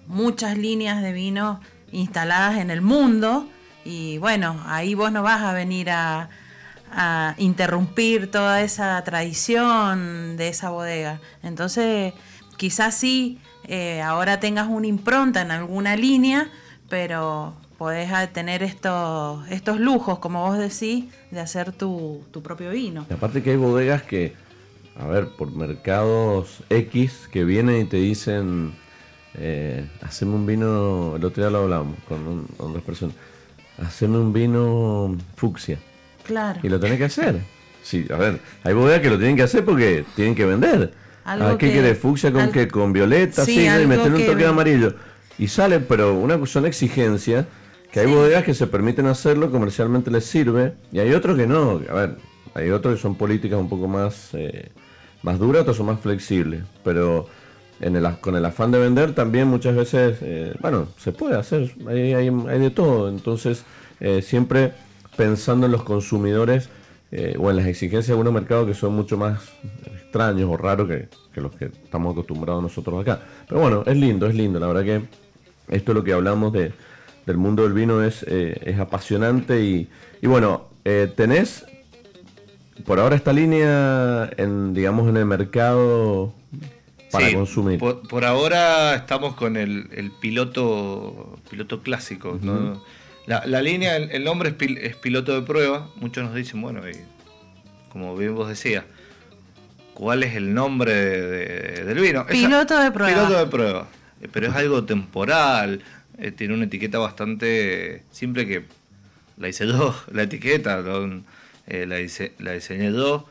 Speaker 2: muchas líneas de vino instaladas en el mundo. Y bueno, ahí vos no vas a venir a, a interrumpir toda esa tradición de esa bodega. Entonces, quizás sí eh, ahora tengas una impronta en alguna línea, pero podés tener estos, estos lujos, como vos decís, de hacer tu, tu propio vino.
Speaker 1: Aparte que hay bodegas que, a ver, por mercados X, que vienen y te dicen, eh, haceme un vino, el otro día lo hablamos con, otras personas, haceme un vino fucsia.
Speaker 2: Claro.
Speaker 1: Y lo tenés que hacer. Sí, a ver, hay bodegas que lo tienen que hacer porque tienen que vender. Ah, ¿Qué quieres? ¿Fucsia con qué? ¿Con violeta? Sí, y meterle un toque de amarillo. Y sale, pero una son exigencias que hay bodegas que se permiten hacerlo, comercialmente les sirve, y hay otros que no. A ver, hay otros que son políticas un poco más, eh, más duras, otros son más flexibles. Pero en el, con el afán de vender también muchas veces, eh, bueno, se puede hacer, hay, hay, hay de todo. Entonces, eh, siempre pensando en los consumidores o en las exigencias de algunos mercados que son mucho más extraños o raros que, que los que estamos acostumbrados nosotros acá. Pero bueno, es lindo, es lindo. La verdad que esto es lo que hablamos de del mundo del vino es, eh, es apasionante y, y bueno, eh, tenés por ahora esta línea en, digamos, en el mercado para consumir.
Speaker 3: Por, ahora estamos con el, piloto piloto clásico. La, línea, el, nombre es, piloto de prueba. Muchos nos dicen, bueno, como bien vos decías, ¿cuál es el nombre del vino?
Speaker 2: Piloto de prueba.
Speaker 3: Piloto de prueba. Pero es algo temporal. Eh, tiene una etiqueta bastante simple que la hice yo, la etiqueta, eh, la, la diseñé yo.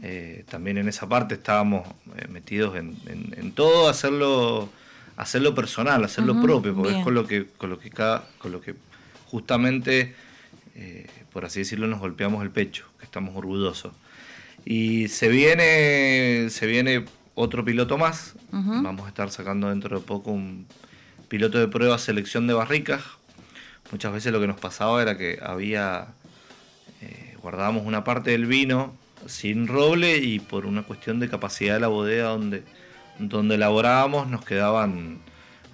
Speaker 3: Eh, también en esa parte estábamos metidos en, todo, hacerlo, hacerlo personal, hacerlo propio, porque es con lo que, con lo que cada, con lo que justamente, por así decirlo, nos golpeamos el pecho, que estamos orgullosos. Y se viene, se viene otro piloto más. Vamos a estar sacando dentro de poco un piloto de prueba selección de barricas. Muchas veces lo que nos pasaba era que había, eh, guardábamos una parte del vino sin roble y por una cuestión de capacidad de la bodega donde, donde elaborábamos nos quedaban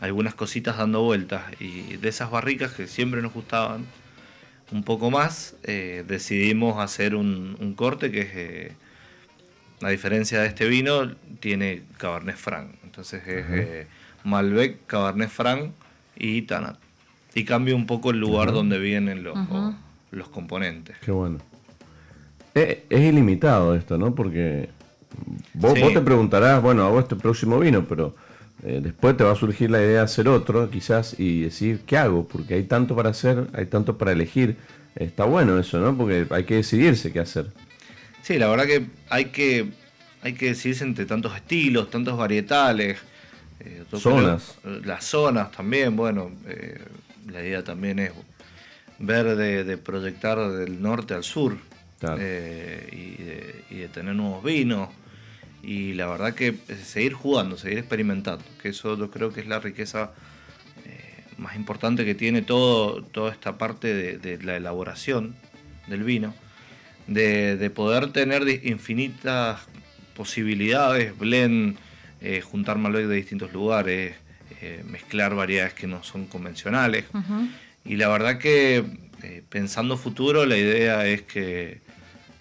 Speaker 3: algunas cositas dando vueltas y de esas barricas que siempre nos gustaban un poco más, eh, decidimos hacer un, corte que es, eh, a diferencia de este vino, tiene Cabernet Franc. Entonces es Malbec, Cabernet Franc y Tanat. Y cambia un poco el lugar donde vienen los, los componentes.
Speaker 1: Qué bueno. Es, ilimitado esto, ¿no? Porque vos, te preguntarás, bueno, hago este próximo vino, pero eh, después te va a surgir la idea de hacer otro, quizás, y decir, ¿qué hago? Porque hay tanto para hacer, hay tanto para elegir. Está bueno eso, ¿no? Porque hay que decidirse qué hacer.
Speaker 3: Sí, la verdad que hay que, hay que decidirse entre tantos estilos, tantos varietales.
Speaker 1: Eh, zonas.
Speaker 3: las zonas también, bueno, eh, la idea también es ver de, proyectar del norte al sur eh, y, de, tener nuevos vinos. Y la verdad que seguir jugando, seguir experimentando, que eso yo creo que es la riqueza más importante que tiene todo, toda esta parte de, la elaboración del vino, de, de poder tener infinitas posibilidades, blend, eh, juntar Malbec de distintos lugares, eh, mezclar variedades que no son convencionales. Y la verdad que eh, pensando futuro, la idea es que,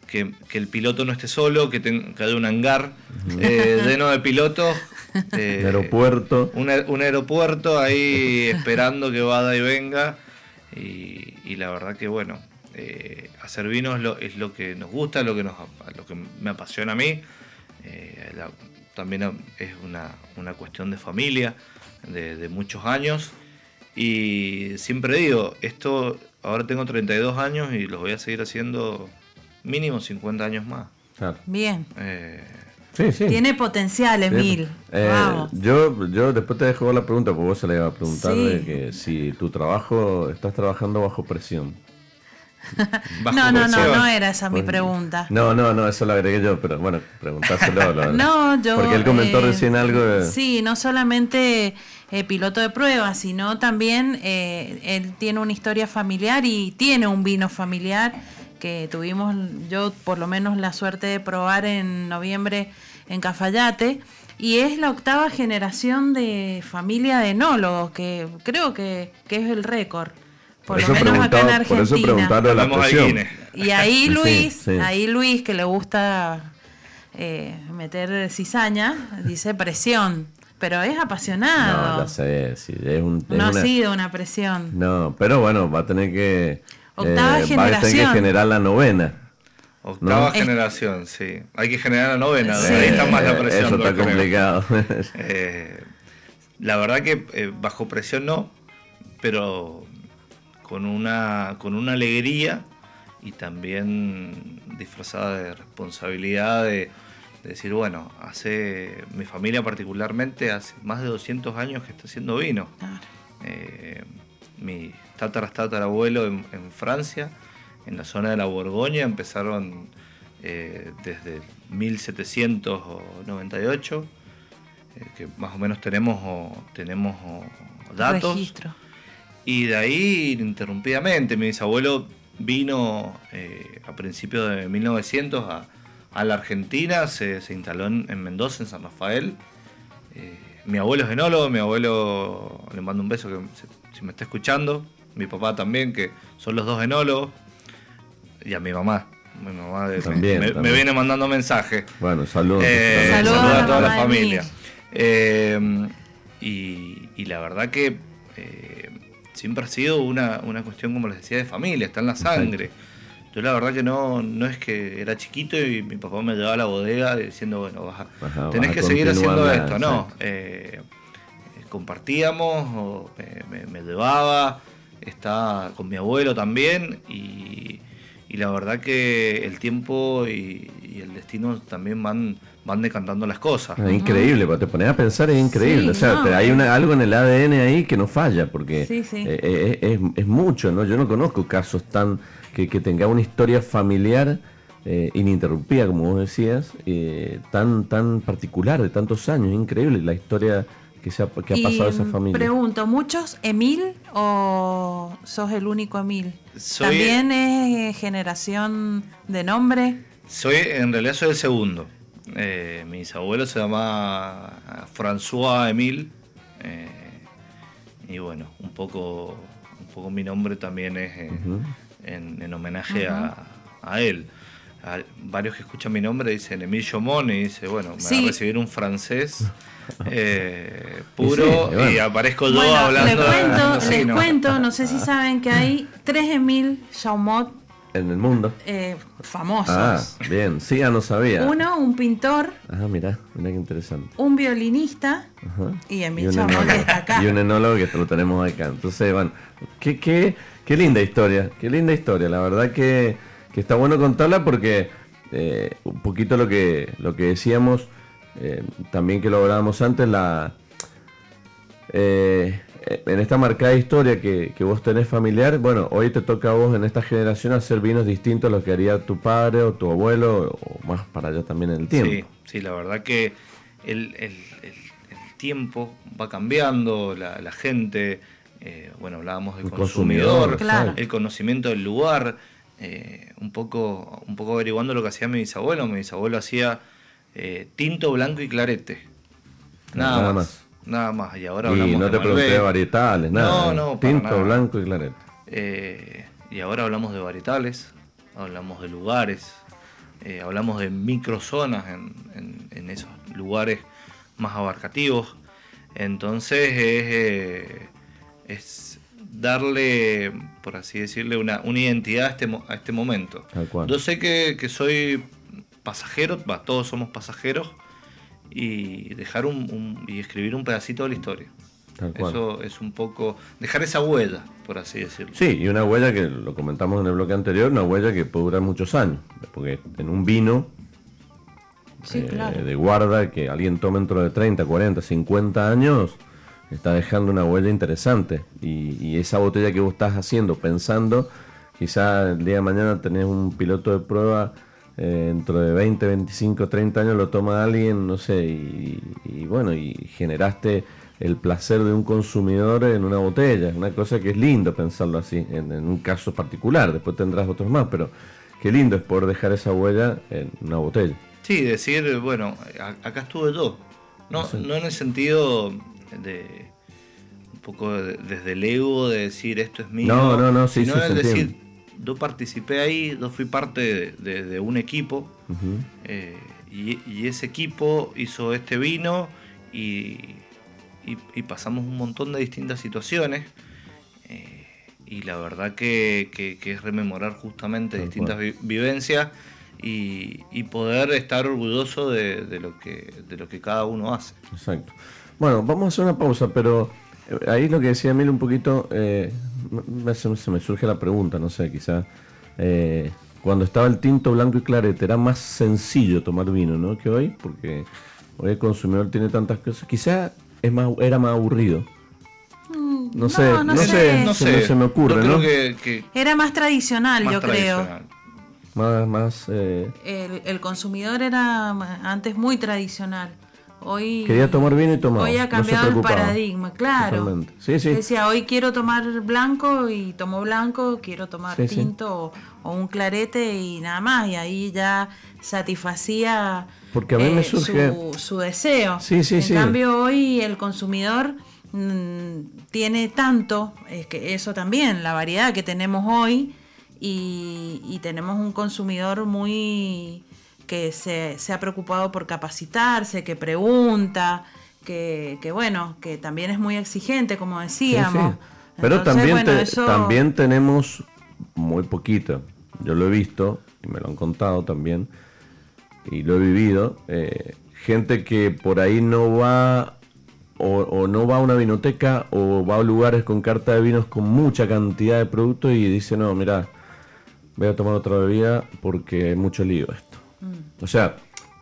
Speaker 3: que, el piloto no esté solo, que, tenga haya un hangar lleno de pilotos.
Speaker 1: un aeropuerto.
Speaker 3: Un, aeropuerto ahí esperando que vada y venga. Y, la verdad que bueno, hacer vino es lo, es lo, que nos gusta, lo que, nos, lo que me apasiona a mí también es una, cuestión de familia, de, muchos años. Y siempre digo, esto, ahora tengo 32 años y los voy a seguir haciendo mínimo 50 años más.
Speaker 2: Bien. Eh, Tiene potencial, Emil.
Speaker 1: Eh, yo, yo después te dejo la pregunta, porque vos se le iba a preguntar de que si tu trabajo, estás trabajando bajo presión.
Speaker 2: no, no, no, no era esa mi pregunta.
Speaker 1: No, no, no, eso lo agregué yo, pero bueno, preguntáselo. no, yo. Porque él comentó eh, recién algo de...
Speaker 2: Sí, no solamente eh, piloto de pruebas, sino también eh, él tiene una historia familiar y tiene un vino familiar que tuvimos yo por lo menos la suerte de probar en noviembre en Cafayate. Y es la octava generación de familia de enólogos, que creo que, que es el récord. Por, lo menos acá en Argentina. Y ahí Luis, ahí Luis que le gusta eh, meter cizaña, dice presión. pero es apasionado.
Speaker 1: No, sé, sí, es un,
Speaker 2: no ha sido una presión.
Speaker 1: No, pero bueno, va a tener que...
Speaker 2: Octava generación. Va a tener
Speaker 1: que generar la novena.
Speaker 3: Octava generación, sí. Hay que generar la novena, ahí está más la presión.
Speaker 1: Eso está complicado.
Speaker 3: Eh, la verdad que eh, bajo presión no, pero con una, con una alegría y también disfrazada de responsabilidad de, decir, bueno, hace mi familia particularmente hace más de 200 años que está haciendo vino. Eh, mi tatarabuelo en, en Francia, en la zona de la Borgoña, empezaron eh, desde 1798, eh, que más o menos tenemos, tenemos datos.
Speaker 2: Registro.
Speaker 3: Y de ahí, ininterrumpidamente, mi bisabuelo vino eh, a principios de 1900 a, la Argentina, se, instaló en, Mendoza, en San Rafael. mi abuelo es enólogo, mi abuelo, le mando un beso que si me está escuchando, mi papá también, que son los dos enólogos, y a mi mamá. Mi mamá me, viene mandando mensajes.
Speaker 1: Bueno, saludos.
Speaker 3: Eh, saludos, a toda la familia. Eh, y, la verdad que eh, siempre ha sido una, cuestión, como les decía, de familia, está en la sangre. Yo la verdad que no, no es que era chiquito y mi papá me llevaba a la bodega diciendo, bueno, vas tenés que seguir haciendo esto, no. compartíamos, me, llevaba, estaba con mi abuelo también y, y la verdad que el tiempo y, el destino también van, van decantando las cosas.
Speaker 1: Es increíble, te pones a pensar es increíble. o sea, hay algo en el ADN ahí que no falla, porque eh, eh, es, mucho, ¿no? Yo no conozco casos tan que, que tenga una historia familiar eh, ininterrumpida, como vos decías, tan, tan particular, de tantos años. Es increíble la historia que, se ha, que ha pasado esa familia.
Speaker 2: Pregunto, ¿muchos Emil o sos el único Emil? ¿También es generación de nombre?
Speaker 3: Soy, en realidad soy el segundo. Eh, mis abuelos se llama François Emil. Eh, y bueno, un poco, un poco mi nombre también es eh, en, homenaje a, él. varios que escuchan mi nombre dicen Emil Chomón y dice, bueno, me va a recibir un francés. Eh, puro y, aparezco yo hablando.
Speaker 2: Les cuento, les cuento, no sé si saben que hay tres Emil Chaumot
Speaker 1: en el mundo.
Speaker 2: Eh, famosos.
Speaker 1: Ah, bien, sí, ya no sabía.
Speaker 2: Uno, un pintor.
Speaker 1: Ajá, mira, mira qué interesante.
Speaker 2: Un violinista. Y Emil Chaumot que está acá.
Speaker 1: Y un enólogo que lo tenemos acá. Entonces, bueno, qué, qué, qué linda historia, qué linda historia. La verdad que, que está bueno contarla porque eh, un poquito lo que, lo que decíamos eh, también que lo hablábamos antes, la eh, en esta marcada historia que, vos tenés familiar, bueno, hoy te toca a vos en esta generación hacer vinos distintos a lo que haría tu padre o tu abuelo, o más para allá también en el tiempo.
Speaker 3: Sí, sí, la verdad que el, tiempo va cambiando, la, gente, eh, bueno, hablábamos del consumidor, el conocimiento del lugar, un, poco, un poco averiguando lo que hacía mi bisabuelo, mi bisabuelo hacía eh, tinto, blanco y clarete. Nada, más, Nada más. Y ahora
Speaker 1: y no te pregunté varietales, nada. No, no. Tinto, blanco y clarete.
Speaker 3: Eh, y ahora hablamos de varietales, hablamos de lugares, eh, hablamos de microzonas en, en, esos lugares más abarcativos. Entonces es, es darle, por así decirle, una, una identidad a este, a este momento. Yo sé que, que soy pasajeros, todos somos pasajeros, y dejar un, y escribir un pedacito de la historia. Eso es un poco dejar esa huella, por así decirlo.
Speaker 1: Sí, y una huella que lo comentamos en el bloque anterior, una huella que puede durar muchos años, porque en un vino eh, de guarda que alguien tome dentro de 30, 40, 50 años, está dejando una huella interesante. Y, y esa botella que vos estás haciendo, pensando, quizá el día de mañana tenés un piloto de prueba eh, dentro de 20, 25, 30 años lo toma alguien, no sé, y, bueno, y generaste el placer de un consumidor en una botella, una cosa que es lindo pensarlo así, en, un caso particular, después tendrás otros más, pero qué lindo es poder dejar esa huella en una botella.
Speaker 3: Sí, decir, bueno, acá estuve yo, no, no en el sentido de un poco desde el ego de decir esto es mío,
Speaker 1: no, no, no, sí,
Speaker 3: sino sí, decir yo participé ahí, yo fui parte de, un equipo eh, y, ese equipo hizo este vino y, y, pasamos un montón de distintas situaciones. Eh, y la verdad que, es rememorar justamente distintas vivencias y, poder estar orgulloso de, lo que, de lo que cada uno hace.
Speaker 1: Exacto. Bueno, vamos a hacer una pausa, pero eh, ahí lo que decía Emil un poquito, eh, se, me surge la pregunta, no sé, quizá eh, cuando estaba el tinto blanco y clarete era más sencillo tomar vino, ¿no? Que hoy, porque hoy el consumidor tiene tantas cosas, quizá es más, era más aburrido.
Speaker 2: Mm, no, sé, no, sé,
Speaker 1: no sé, se, me ocurre, ¿no?
Speaker 2: Que, era más tradicional, yo creo.
Speaker 1: Más, más. Eh,
Speaker 2: el, el, consumidor era antes muy tradicional. Hoy,
Speaker 1: Quería tomar vino y tomaba.
Speaker 2: Hoy ha cambiado el paradigma, claro. Sí, sí. Decía, hoy quiero tomar blanco y tomo blanco, quiero tomar tinto o, un clarete y nada más. Y ahí ya satisfacía
Speaker 1: Porque a mí me eh,
Speaker 2: surge... su, deseo.
Speaker 1: Sí, sí,
Speaker 2: en cambio, hoy el consumidor mm, tiene tanto, es que eso también, la variedad que tenemos hoy, y tenemos un consumidor muy que se, se, ha preocupado por capacitarse, que pregunta, que, bueno, que también es muy exigente, como decíamos.
Speaker 1: Pero también, también tenemos muy poquito, yo lo he visto y me lo han contado también, y lo he vivido, eh, gente que por ahí no va o, no va a una vinoteca o va a lugares con carta de vinos con mucha cantidad de productos y dice, no, mira, voy a tomar otra bebida porque hay mucho lío esto. O sea,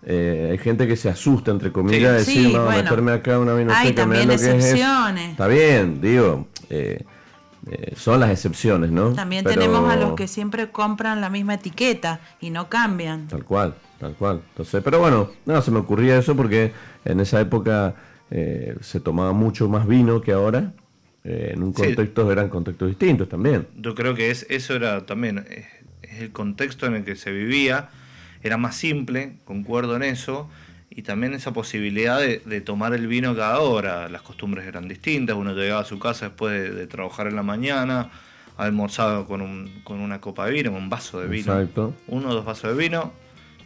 Speaker 1: eh, hay gente que se asusta, entre comillas, de decir, no, meterme acá una vinoteca.
Speaker 2: Hay también excepciones.
Speaker 1: Está bien, digo, eh, eh, son las excepciones, ¿no?
Speaker 2: También tenemos a los que siempre compran la misma etiqueta y no cambian.
Speaker 1: Tal cual, tal cual. Entonces, pero bueno, no, se me ocurría eso porque en esa época se tomaba mucho más vino que ahora. en un contexto eran contextos distintos también.
Speaker 3: Yo creo que es, eso era también es el contexto en el que se vivía era más simple, concuerdo en eso, y también esa posibilidad de, tomar el vino cada hora. Las costumbres eran distintas, uno llegaba a su casa después de, trabajar en la mañana, almorzado con, un, con una copa de vino, un vaso de vino,
Speaker 1: Exacto.
Speaker 3: uno o dos vasos de vino,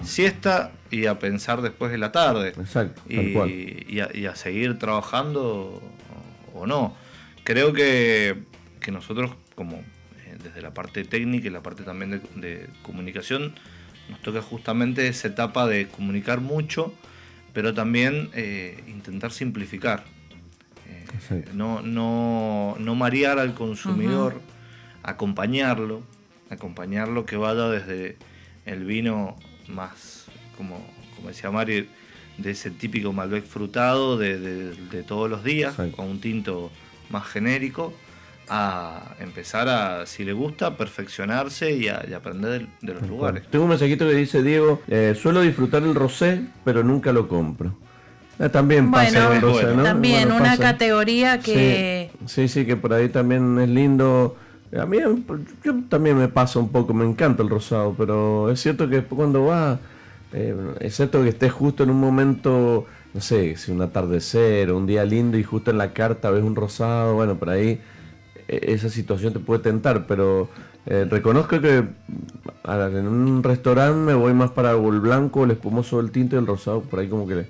Speaker 3: siesta y a pensar después de la tarde.
Speaker 1: Exacto,
Speaker 3: y, a, seguir trabajando o, no. Creo que, nosotros, como eh, desde la parte técnica y la parte también de comunicación, nos toca justamente esa etapa de comunicar mucho, pero también eh, intentar simplificar. Eh, no, no, no, marear al consumidor, acompañarlo, acompañarlo que vaya desde el vino más, como, como decía Mari, de ese típico Malbec frutado de, todos los días, con un tinto más genérico, a empezar a, si le gusta, perfeccionarse y, a, aprender de, los lugares.
Speaker 1: Tengo un mensajito que dice Diego, eh, suelo disfrutar el rosé, pero nunca lo compro. Eh, también pasa
Speaker 2: el rosé, ¿no? También una categoría que...
Speaker 1: Sí, sí, que por ahí también es lindo. A mí yo también me pasa un poco, me encanta el rosado, pero es cierto que cuando va, eh, excepto que estés justo en un momento, no sé, si un atardecer o un día lindo y justo en la carta ves un rosado, bueno, por ahí esa situación te puede tentar, pero eh, reconozco que en un restaurante me voy más para el blanco, el espumoso, el tinto y el rosado, por ahí como que...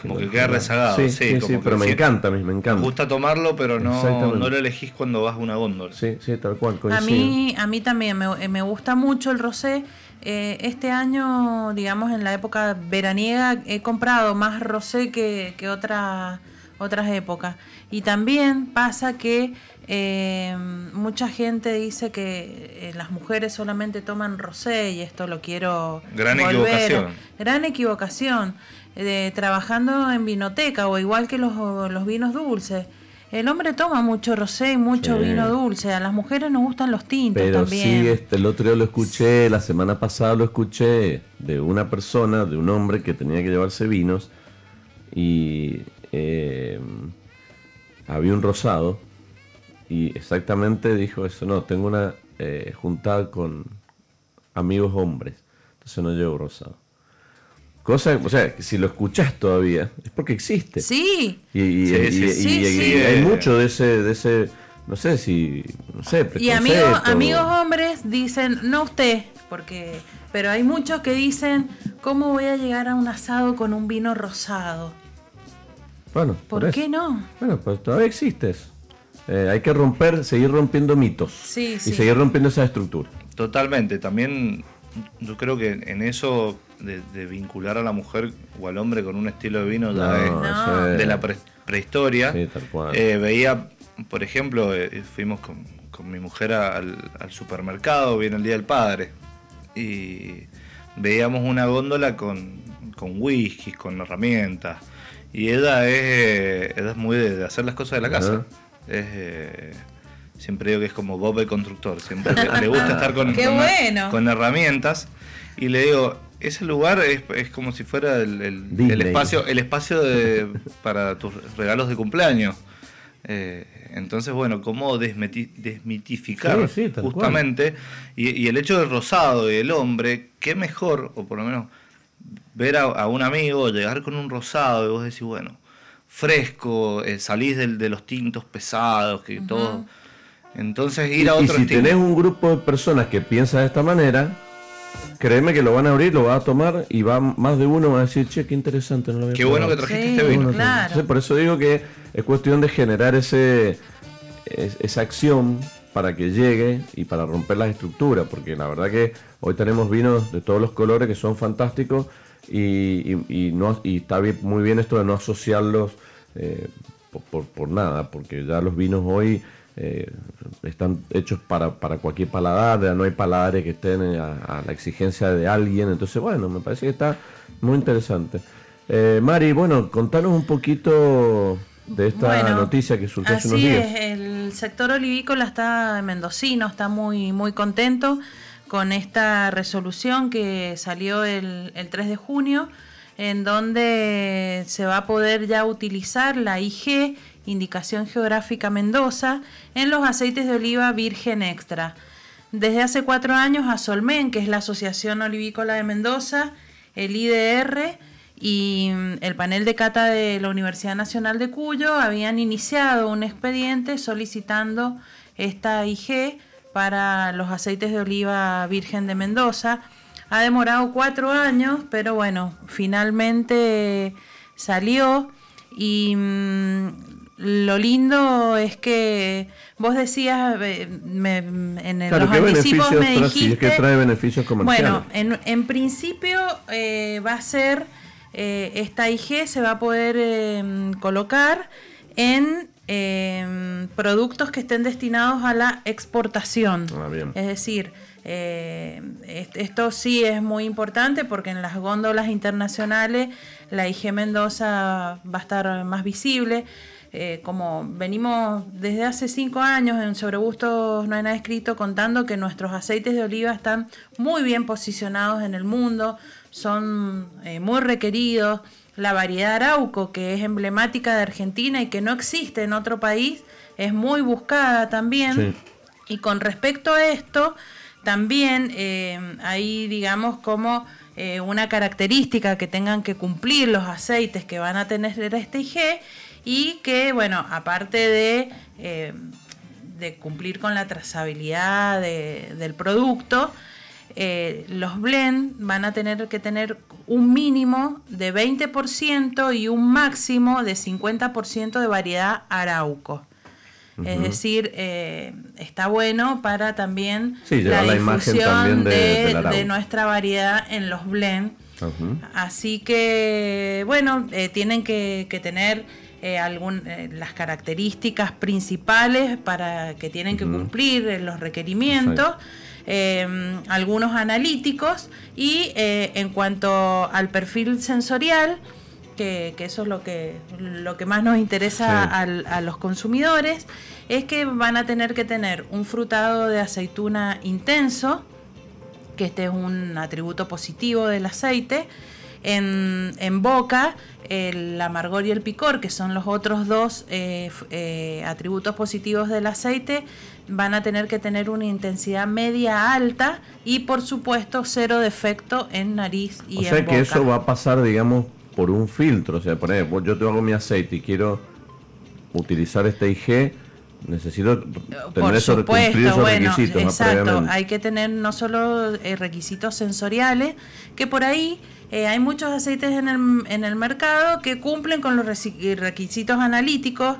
Speaker 3: Como que queda rezagado, sí, sí,
Speaker 1: pero me encanta a mí, me encanta.
Speaker 3: Me gusta tomarlo, pero no, no lo elegís cuando vas a una góndola.
Speaker 1: Sí, sí, tal cual.
Speaker 2: A mí, a mí también me, me gusta mucho el rosé. Eh, este año, digamos, en la época veraniega, he comprado más rosé que, que otra, otras épocas. Y también pasa que eh, mucha gente dice que eh, las mujeres solamente toman rosé y esto lo quiero.
Speaker 3: Gran equivocación.
Speaker 2: Gran equivocación. Eh, trabajando en vinoteca o igual que los, los, vinos dulces. El hombre toma mucho rosé y mucho vino dulce. A las mujeres nos gustan los tintos
Speaker 1: Pero
Speaker 2: también.
Speaker 1: Sí, este, el otro día lo escuché, la semana pasada lo escuché de una persona, de un hombre que tenía que llevarse vinos y eh, había un rosado y exactamente dijo eso, no, tengo una eh, juntada con amigos hombres, entonces no llevo rosado. Cosa, o sea, si lo escuchas todavía, es porque existe.
Speaker 2: Sí.
Speaker 1: Y, hay mucho de ese, de ese, no sé si, no sé,
Speaker 2: Y amigos, amigos hombres dicen, no usted, porque, pero hay muchos que dicen, ¿cómo voy a llegar a un asado con un vino rosado? Bueno, ¿por, qué no?
Speaker 1: Bueno, pues todavía existes. Eh, hay que romper, seguir rompiendo mitos y seguir rompiendo esa estructura.
Speaker 3: Totalmente. También yo creo que en eso de, vincular a la mujer o al hombre con un estilo de vino de la prehistoria. Eh, veía, por ejemplo, eh, fuimos con, mi mujer al, supermercado, viene el Día del Padre, y veíamos una góndola con, con whisky, con herramientas. Y ella es, ella es muy de, hacer las cosas de la casa. Es, siempre digo que es como Bob el constructor, siempre le, gusta estar con, con, herramientas. Y le digo, ese lugar es, como si fuera el, espacio, el espacio de, para tus regalos de cumpleaños. Eh, entonces, bueno, cómo desmitificar justamente. Y, el hecho del rosado y el hombre, qué mejor, o por lo menos ver a, un amigo llegar con un rosado y vos decís, bueno, fresco, eh, salís de los tintos pesados, que todo. Entonces ir a otro
Speaker 1: y si tenés un grupo de personas que piensa de esta manera, créeme que lo van a abrir, lo va a tomar y va más de uno va a decir, che, qué interesante,
Speaker 3: no lo Qué bueno que trajiste este vino.
Speaker 1: por eso digo que es cuestión de generar ese esa acción para que llegue y para romper las estructuras, porque la verdad que hoy tenemos vinos de todos los colores que son fantásticos y, no, y está muy bien esto de no asociarlos eh, por, nada, porque ya los vinos hoy eh, están hechos para, para, cualquier paladar, no hay paladares que estén a, la exigencia de alguien, entonces bueno, me parece que está muy interesante. Eh, Mari, bueno, contanos un poquito de esta noticia que surgió hace unos días.
Speaker 2: Es, el sector olivícola está mendocino, está muy, muy contento con esta resolución que salió el, el 3 de junio, en donde se va a poder ya utilizar la IG Indicación Geográfica Mendoza, en los aceites de oliva virgen extra. Desde hace cuatro años, a Solmen, que es la Asociación Olivícola de Mendoza, el IDR y mm, el panel de cata de la Universidad Nacional de Cuyo habían iniciado un expediente solicitando esta IG para los aceites de oliva virgen de Mendoza. Ha demorado cuatro años, pero bueno, finalmente salió y mm, lo lindo es que vos decías eh, en los anticipos me dijiste
Speaker 1: que trae beneficios comerciales.
Speaker 2: Bueno, en, en principio eh, va a ser eh, esta IG se va a poder em, colocar en em, productos que estén destinados a la exportación. Ah, es decir, esto sí es muy importante porque en las góndolas internacionales la IG Mendoza va a estar más visible. Eh, como venimos desde hace cinco años en Sobre Gustos No hay nada escrito contando que nuestros aceites de oliva están muy bien posicionados en el mundo, son eh, muy requeridos. La variedad Arauco, que es emblemática de Argentina y que no existe en otro país, es muy buscada también. Y con respecto a esto, también eh, hay, digamos, como una característica que tengan que cumplir los aceites que van a tener este IG y que, bueno, aparte de, eh, de cumplir con la trazabilidad del producto, eh, los blend van a tener que tener un mínimo de 20% y un máximo de 50% de variedad arauco. Es decir, eh, está bueno para también la, difusión de, nuestra variedad en los blend. Así que, bueno, tienen que, que tener eh, eh, las características principales para que tienen que cumplir eh, los requerimientos. Algunos analíticos y en cuanto al perfil sensorial, que, eso es lo que, lo que más nos interesa a los consumidores, es que van a tener que tener un frutado de aceituna intenso, que este es un atributo positivo del aceite, en, boca el amargor y el picor, que son los otros dos eh, eh, atributos positivos del aceite, van a tener que tener una intensidad media alta y por supuesto cero defecto en nariz y
Speaker 1: o sea que eso va a pasar, digamos, por un filtro. O sea, por ejemplo, yo tengo mi aceite y quiero utilizar este IG, necesito
Speaker 2: tener Por supuesto, bueno, exacto. Hay que tener no solo eh, requisitos sensoriales, que por ahí eh, hay muchos aceites en el, en el mercado que cumplen con los requisitos analíticos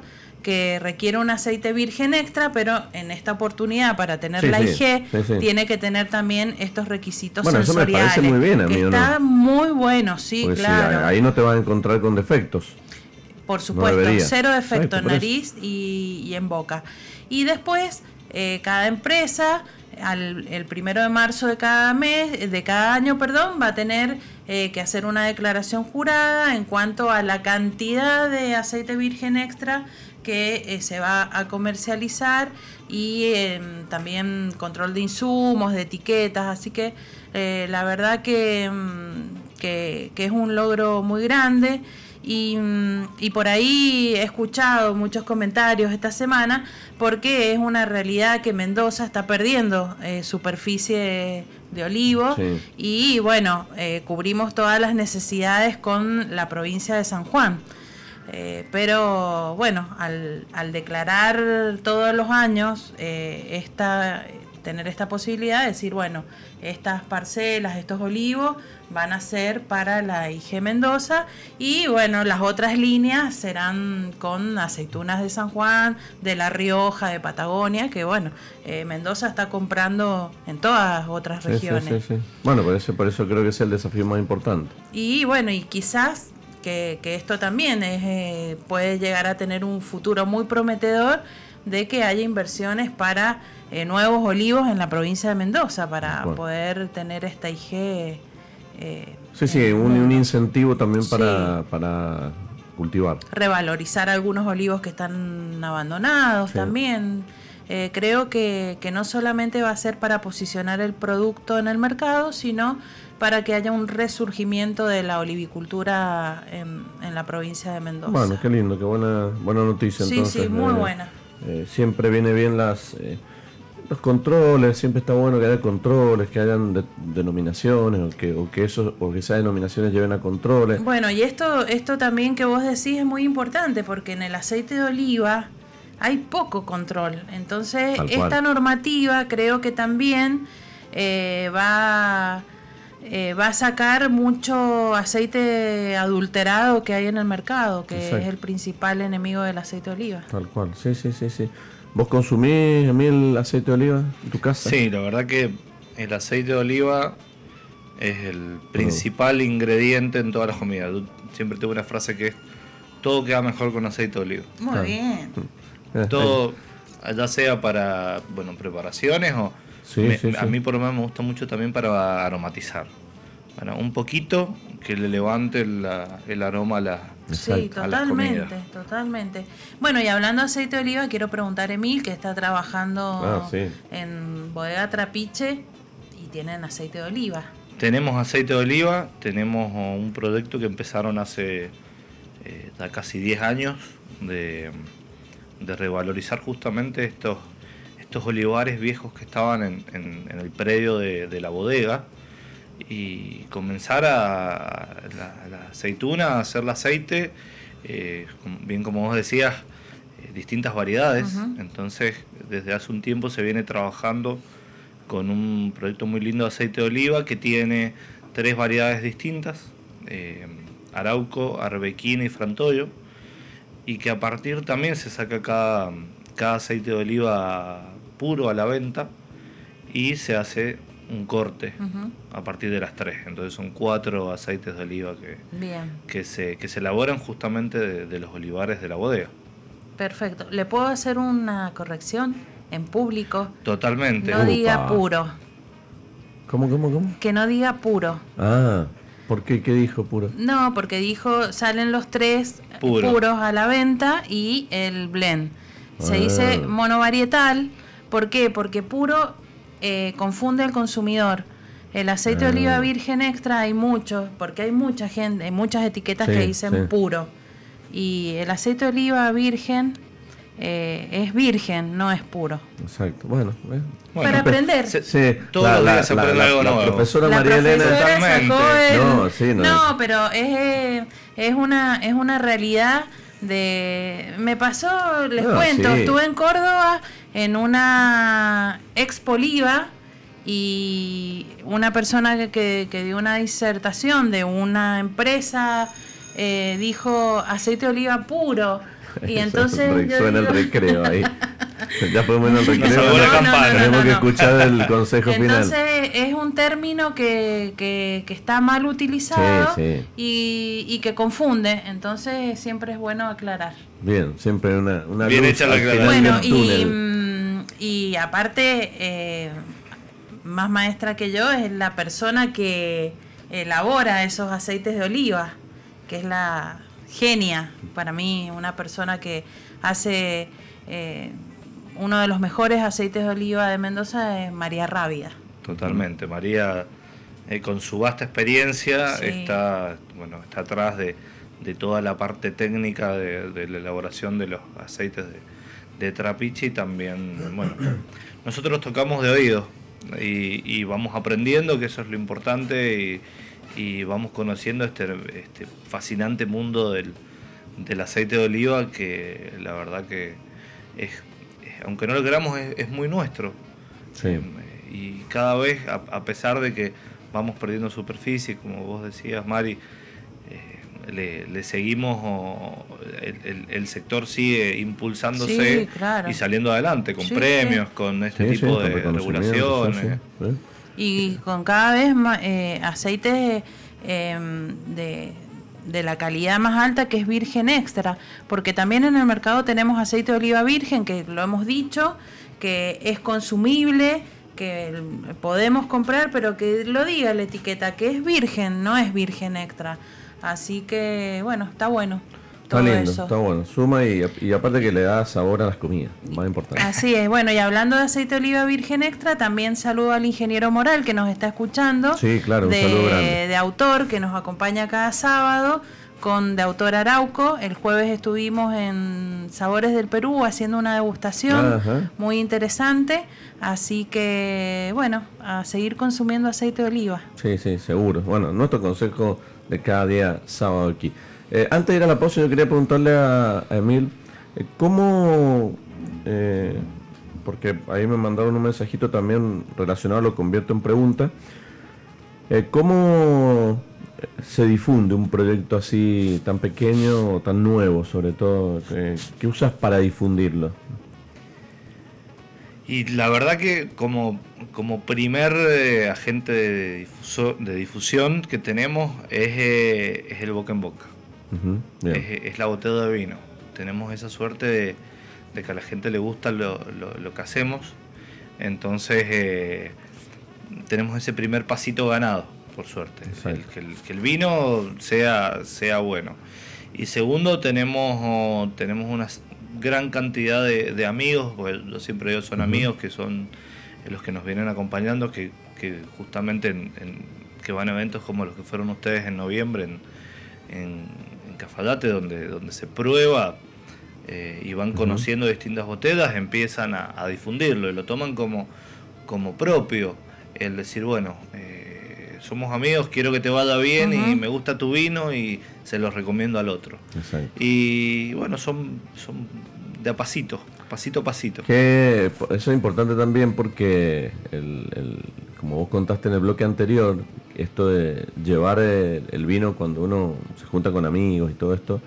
Speaker 2: que requiere un aceite virgen extra, pero en esta oportunidad para tener la IG tiene que tener también estos requisitos bueno, sensoriales. Eso me parece muy bien, Está muy bueno, sí, claro.
Speaker 1: ahí no te vas a encontrar con defectos.
Speaker 2: Por supuesto, cero defecto en nariz y, en boca. Y después, eh, cada empresa, al, el primero de marzo de cada mes, de cada año, perdón, va a tener eh, que hacer una declaración jurada en cuanto a la cantidad de aceite virgen extra que eh, se va a comercializar y em, también control de insumos, de etiquetas, así que eh, la verdad em, que, que, es un logro muy grande. Y, mm, y, por ahí he escuchado muchos comentarios esta semana porque es una realidad que Mendoza está perdiendo eh, superficie de olivo y bueno, cubrimos todas las necesidades con la provincia de San Juan. Eh, pero bueno, al, al, declarar todos los años eh, esta, tener esta posibilidad de decir, bueno, estas parcelas, estos olivos van a ser para la IG Mendoza y bueno, las otras líneas serán con aceitunas de San Juan, de La Rioja, de Patagonia, que bueno, eh, Mendoza está comprando en todas otras regiones.
Speaker 1: bueno, por eso, por eso creo que es el desafío más importante.
Speaker 2: Y bueno, y quizás que, esto también es, eh, puede llegar a tener un futuro muy prometedor de que haya inversiones para eh, nuevos olivos en la provincia de Mendoza, para poder tener esta IG.
Speaker 1: Eh, sí, sí, un, incentivo también para, para cultivar.
Speaker 2: Revalorizar algunos olivos que están abandonados también. creo que, que, no solamente va a ser para posicionar el producto en el mercado, sino para que haya un resurgimiento de la olivicultura en, la provincia de Mendoza.
Speaker 1: Bueno, qué lindo, qué buena, buena noticia. Sí, sí,
Speaker 2: muy eh, buena.
Speaker 1: Eh, siempre viene bien las eh, los controles, siempre está bueno que haya controles, que hayan denominaciones o que, o que eso, o que esas denominaciones lleven a controles.
Speaker 2: Bueno, y esto, esto también que vos decís es muy importante porque en el aceite de oliva hay poco control. Entonces, esta normativa creo que también va eh, va a sacar mucho aceite adulterado que hay en el mercado, que es el principal enemigo del aceite de oliva.
Speaker 1: Tal cual, sí, sí, sí, sí. ¿Vos consumís a mí el aceite de oliva en tu casa?
Speaker 3: Sí, la verdad que el aceite de oliva es el principal ingrediente en todas las comidas. Siempre tengo una frase que es, todo queda mejor con aceite de oliva.
Speaker 2: Muy bien.
Speaker 3: Todo, ya sea para, bueno, preparaciones o a mí por lo menos me gusta mucho también para aromatizar. Bueno, un poquito que le levante el aroma a la
Speaker 2: Sí, totalmente, totalmente. Bueno, y hablando de aceite de oliva, quiero preguntar a Emil, que está trabajando ah, en Bodega Trapiche y tienen aceite de oliva.
Speaker 3: Tenemos aceite de oliva, tenemos un proyecto que empezaron hace eh, casi 10 años de, de revalorizar justamente estos estos olivares viejos que estaban en, el predio de, la bodega y comenzar a la, aceituna, a hacer el aceite, eh, bien como vos decías, eh, distintas variedades. Entonces, desde hace un tiempo se viene trabajando con un proyecto muy lindo de aceite de oliva que tiene tres variedades distintas, eh, Arauco, Arbequina y Frantoyo, y que a partir también se saca cada, cada aceite de oliva puro a la venta y se hace un corte a partir de las tres. Entonces son cuatro aceites de oliva que, que, se, que se elaboran justamente de, los olivares de la bodega.
Speaker 2: Perfecto. ¿Le puedo hacer una corrección en público?
Speaker 3: Totalmente.
Speaker 2: No diga puro.
Speaker 1: ¿Cómo, cómo, cómo?
Speaker 2: Que no diga puro.
Speaker 1: Ah, ¿por qué? ¿Qué dijo puro?
Speaker 2: No, porque dijo salen los tres puros a la venta y el blend. Se ah. dice monovarietal ¿Por qué? Porque puro eh, confunde al consumidor. El aceite de oliva ah. virgen extra hay mucho, porque hay mucha gente, hay muchas etiquetas que dicen puro. Y el aceite de oliva virgen eh, es virgen, no es puro.
Speaker 1: Exacto. Bueno,
Speaker 2: eh. para aprender.
Speaker 1: sí, todos los días se aprende algo nuevo. La profesora María Elena
Speaker 2: totalmente. no, sí, no, no, pero es, es, una, es una realidad de me pasó, les cuento, estuve en Córdoba en una expo Oliva y una persona que, que, dio una disertación de una empresa eh, dijo aceite de oliva puro y entonces
Speaker 1: suena el recreo ahí. Ya podemos ir al recreo tenemos que escuchar el consejo final.
Speaker 2: Entonces es un término que, que, que está mal utilizado Y, y, que confunde. Entonces siempre es bueno aclarar.
Speaker 1: Bien siempre una, una
Speaker 3: bien hecha la
Speaker 2: bueno y, y aparte eh, más maestra que yo es la persona que elabora esos aceites de oliva, que es la genia, para mí, una persona que hace eh, uno de los mejores aceites de oliva de Mendoza es María Rabia.
Speaker 3: Totalmente, María eh, con su vasta experiencia está, bueno, está atrás de, toda la parte técnica de, la elaboración de los aceites de, de Trapiche y también, bueno, nosotros tocamos de oído, y, vamos aprendiendo, que eso es lo importante, y, vamos conociendo este, este fascinante mundo del, aceite de oliva que la verdad que es, aunque no lo queramos, es, muy nuestro. Eh, y cada vez, a, pesar de que vamos perdiendo superficie, como vos decías, Mari, le, seguimos, el, sector sigue impulsándose y saliendo adelante con premios, con este tipo de regulaciones.
Speaker 2: Y con cada vez más eh, aceites em, de, de la calidad más alta que es virgen extra, porque también en el mercado tenemos aceite de oliva virgen, que lo hemos dicho, que es consumible, que podemos comprar, pero que lo diga la etiqueta, que es virgen, no es virgen extra. Así que, bueno, está bueno.
Speaker 1: Está lindo, está bueno. Suma y, aparte que le da sabor a las comidas, más importante.
Speaker 2: Así es. Bueno, y hablando de aceite de oliva virgen extra, también saludo al ingeniero Moral que nos está escuchando.
Speaker 1: Sí, claro, un
Speaker 2: de,
Speaker 1: saludo grande.
Speaker 2: De autor que nos acompaña cada sábado con de autor Arauco. El jueves estuvimos en Sabores del Perú haciendo una degustación muy interesante. Así que, bueno, a seguir consumiendo aceite de oliva.
Speaker 1: Sí, sí, seguro. Bueno, nuestro consejo de cada día sábado aquí. Eh, antes de ir a la pausa, yo quería preguntarle a, Emil, eh, ¿cómo, eh, porque ahí me mandaron un mensajito también relacionado, lo convierto en pregunta, ¿cómo se difunde un proyecto así tan pequeño tan nuevo, sobre todo? ¿Qué usas para difundirlo?
Speaker 3: Y la verdad que como, como primer agente de, de, difusión que tenemos es, es, el boca en boca es, la botella de vino. Tenemos esa suerte de, que a la gente le gusta lo, que hacemos. Entonces eh, tenemos ese primer pasito ganado, por suerte. que, el, vino sea, sea bueno. Y segundo, tenemos, tenemos una gran cantidad de, amigos, porque yo siempre digo son amigos que son los que nos vienen acompañando, que, justamente que van a eventos como los que fueron ustedes en noviembre en Cafadate, donde, donde se prueba eh, y van conociendo distintas botellas, empiezan a, difundirlo y lo toman como, como propio. El decir, bueno, eh, somos amigos, quiero que te vaya bien y me gusta tu vino y se los recomiendo al otro. Y bueno, son, son de a pasito, pasito a pasito.
Speaker 1: Que eso es importante también porque, el, como vos contaste en el bloque anterior, esto de llevar el, vino cuando uno se junta con amigos y todo esto,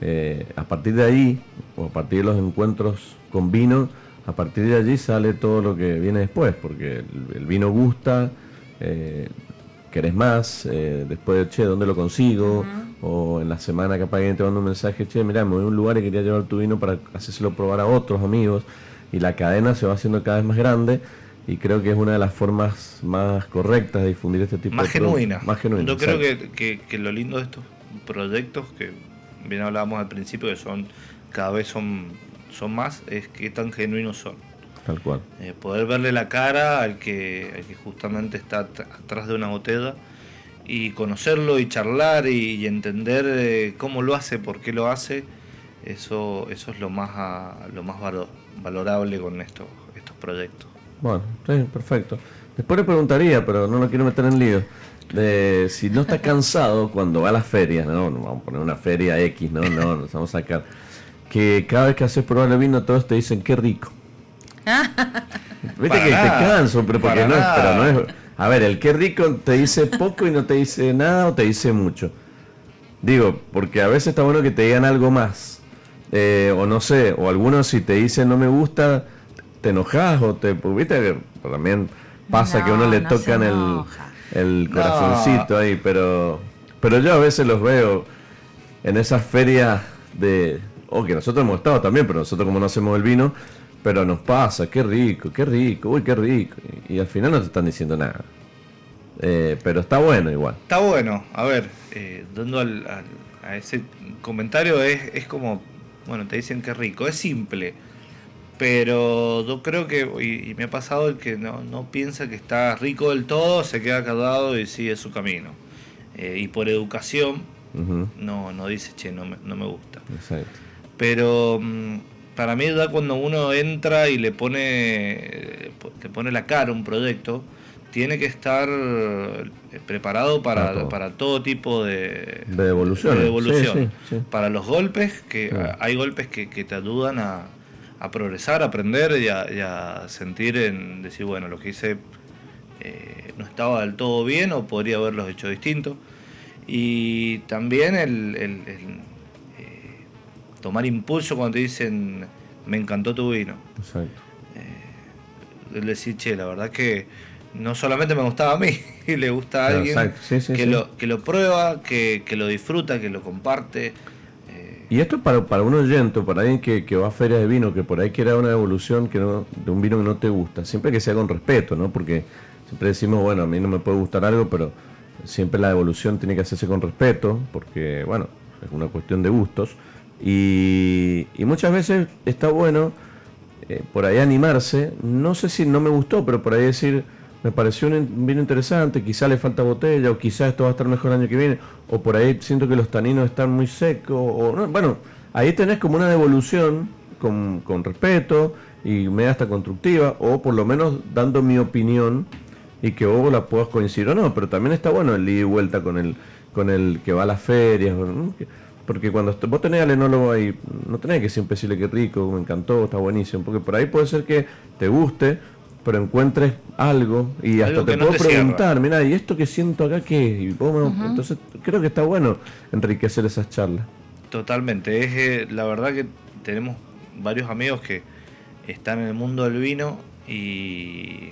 Speaker 1: eh, a partir de ahí, o a partir de los encuentros con vino, a partir de allí sale todo lo que viene después, porque el, vino gusta, eh, querés más, eh, después de, che, ¿dónde lo consigo? O en la semana capaz alguien te manda un mensaje, che, mira, me voy a un lugar y quería llevar tu vino para hacérselo probar a otros amigos, y la cadena se va haciendo cada vez más grande y creo que es una de las formas más correctas de difundir este tipo
Speaker 3: más
Speaker 1: de
Speaker 3: genuina. Más genuina. Yo creo que, que, lo lindo de estos proyectos, que bien hablábamos al principio, que son cada vez son, son más, es que tan genuinos son.
Speaker 1: Tal cual.
Speaker 3: Eh, poder verle la cara al que, que justamente está atrás de una botella y conocerlo y charlar y, entender eh, cómo lo hace, por qué lo hace, eso, eso es lo más, lo más valorable con estos, estos proyectos.
Speaker 1: Bueno, sí, perfecto. Después le preguntaría, pero no lo quiero meter en lío. De si no está cansado cuando va a las ferias, no, no vamos a poner una feria X, no, no, nos vamos a sacar. Que cada vez que haces probar el vino, todos te dicen qué rico. Viste que te canso, pero porque no, pero no es. A ver, el qué rico te dice poco y no te dice nada o te dice mucho. Digo, porque a veces está bueno que te digan algo más. Eh, o no sé, o algunos si te dicen no me gusta, te enojas o te. Pues, viste que también pasa que uno le tocan el, el corazoncito ahí, pero. Pero yo a veces los veo en esas ferias de. O que nosotros hemos estado también, pero nosotros como no hacemos el vino, pero nos pasa, qué rico, qué rico, uy, qué rico. Y, al final no te están diciendo nada. Eh, pero está bueno igual.
Speaker 3: Está bueno, a ver, eh, dando al, a ese comentario es, es como, bueno, te dicen qué rico, es simple. Pero yo creo que, y, me ha pasado el que no, no, piensa que está rico del todo, se queda callado y sigue su camino. Eh, y por educación, no, no dice, che, no me, no me gusta. Exacto. Pero mm, para mí da cuando uno entra y le pone, le pone la cara a un proyecto, tiene que estar eh, preparado para, todo, para todo tipo de,
Speaker 1: de evolución.
Speaker 3: Para los golpes, que hay golpes que, te ayudan a, progresar, a aprender y a, sentir en decir, bueno, lo que hice eh, no estaba del todo bien o podría haberlos hecho distinto. Y también el tomar impulso cuando te dicen, me encantó tu vino. Exacto. Eh, decir, che, la verdad que no solamente me gustaba a mí, le gusta a alguien que, Lo, que lo prueba, que, lo disfruta, que lo comparte.
Speaker 1: Eh. Y esto es para, para un oyente, para alguien que, va a feria de vino, que por ahí quiera una evolución que no, de un vino que no te gusta, siempre que sea con respeto, ¿no? Porque siempre decimos, bueno, a mí no me puede gustar algo, pero siempre la evolución tiene que hacerse con respeto, porque, bueno, es una cuestión de gustos. Y, muchas veces está bueno eh, por ahí animarse, no sé si no me gustó, pero por ahí decir, me pareció un vino interesante, quizá le falta botella, o quizá esto va a estar mejor el año que viene, o por ahí siento que los taninos están muy secos, o bueno, ahí tenés como una devolución con, con respeto y media hasta constructiva, o por lo menos dando mi opinión y que vos la puedas coincidir o no, pero también está bueno el ida y vuelta con el, con el que va a las ferias, porque cuando vos tenés al enólogo ahí, no tenés que siempre decirle que rico, me encantó, está buenísimo. Porque por ahí puede ser que te guste, pero encuentres algo y hasta te puedo preguntar, mira, ¿y esto que siento acá qué? Y Entonces creo que está bueno enriquecer esas charlas.
Speaker 3: Totalmente, es eh, la verdad que tenemos varios amigos que están en el mundo del vino y,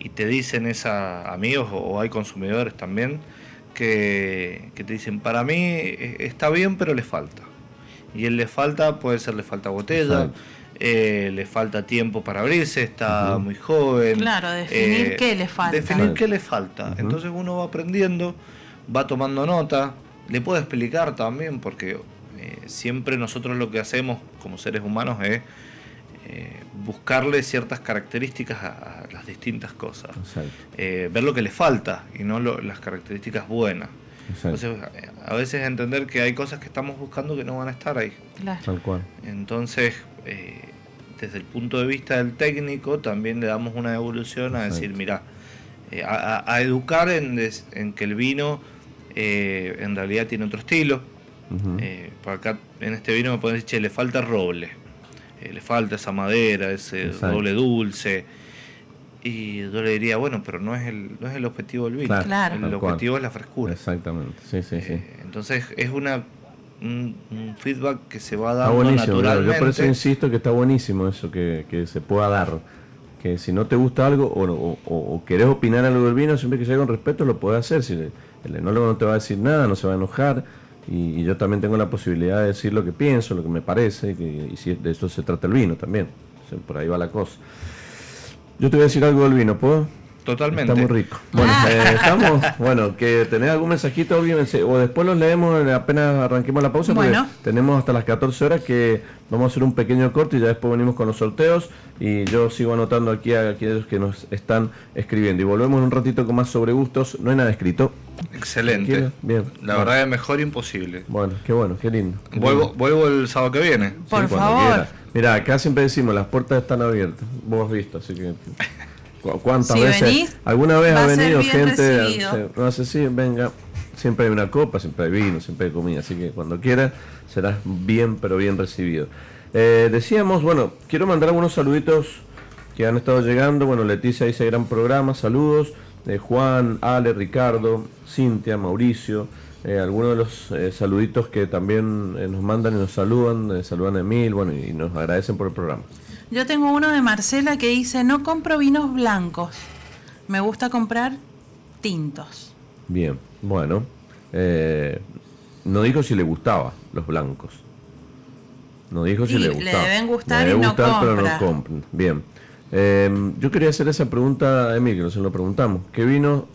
Speaker 3: y te dicen esa amigos o hay consumidores también que, te dicen, para mí eh, está bien, pero le falta. Y él le falta, puede ser le falta botella, eh, le falta tiempo para abrirse, está muy joven.
Speaker 2: Claro, definir eh, qué le falta.
Speaker 3: Definir qué le falta. Entonces uno va aprendiendo, va tomando nota, le puede explicar también, porque siempre nosotros lo que hacemos como seres humanos es eh, buscarle ciertas características a, las distintas cosas. Eh, ver lo que le falta y no las características buenas. Entonces, eh, a veces entender que hay cosas que estamos buscando que no van a estar ahí.
Speaker 1: Tal cual.
Speaker 3: Entonces, desde el punto de vista del técnico, también le damos una evolución a decir, mira, a, educar en, que el vino en realidad tiene otro estilo. por acá en este vino me pueden decir, che, le falta roble le falta esa madera, ese doble dulce. Y yo le diría, bueno, pero no es el, no es el objetivo del vino. el objetivo es la frescura.
Speaker 1: Exactamente, sí, sí, sí.
Speaker 3: Eh, entonces es una un, feedback que se va dando naturalmente.
Speaker 1: Yo por eso insisto que está buenísimo eso, que, que se pueda dar. Que si no te gusta algo o, o, querés opinar algo del vino, siempre que sea con respeto, lo puedes hacer. Si el enólogo no te va a decir nada, no se va a enojar y, yo también tengo la posibilidad de decir lo que pienso, lo que me parece, y, si de eso se trata el vino también. por ahí va la cosa. Yo te voy a decir algo del vino, ¿puedo?
Speaker 3: Totalmente.
Speaker 1: Está muy rico. Bueno, eh, estamos, bueno, que tenés algún mensajito o después los leemos apenas arranquemos la pausa, porque tenemos hasta las 14 horas que vamos a hacer un pequeño corte y ya después venimos con los sorteos y yo sigo anotando aquí a aquellos que nos están escribiendo y volvemos un ratito con más sobre gustos, no hay nada escrito.
Speaker 3: Excelente. Bien. La verdad es mejor imposible.
Speaker 1: Bueno, qué bueno, qué lindo.
Speaker 3: vuelvo, vuelvo el sábado que viene.
Speaker 2: Por favor.
Speaker 1: Mira, acá siempre decimos, las puertas están abiertas. Vos has visto, así que ¿Cuántas veces? ¿Alguna vez ha venido gente? No hace sí, venga. Siempre hay una copa, siempre hay vino, siempre hay comida. Así que cuando quieras serás bien, pero bien recibido. Eh, decíamos, bueno, quiero mandar algunos saluditos que han estado llegando. Bueno, Leticia dice gran programa, saludos. Eh, Juan, Ale, Ricardo, Cintia, Mauricio. Eh, algunos de los eh, saluditos que también nos mandan y nos saludan, saludan a Emil, bueno, y nos agradecen por el programa.
Speaker 2: Yo tengo uno de Marcela que dice, no compro vinos blancos, me gusta comprar tintos.
Speaker 1: Bien, bueno, no dijo si le gustaba los blancos. No dijo si le gustaba.
Speaker 2: Le deben gustar y no pero no compran.
Speaker 1: Bien. Em, yo quería hacer esa pregunta a Emil, que nos lo preguntamos. ¿Qué vino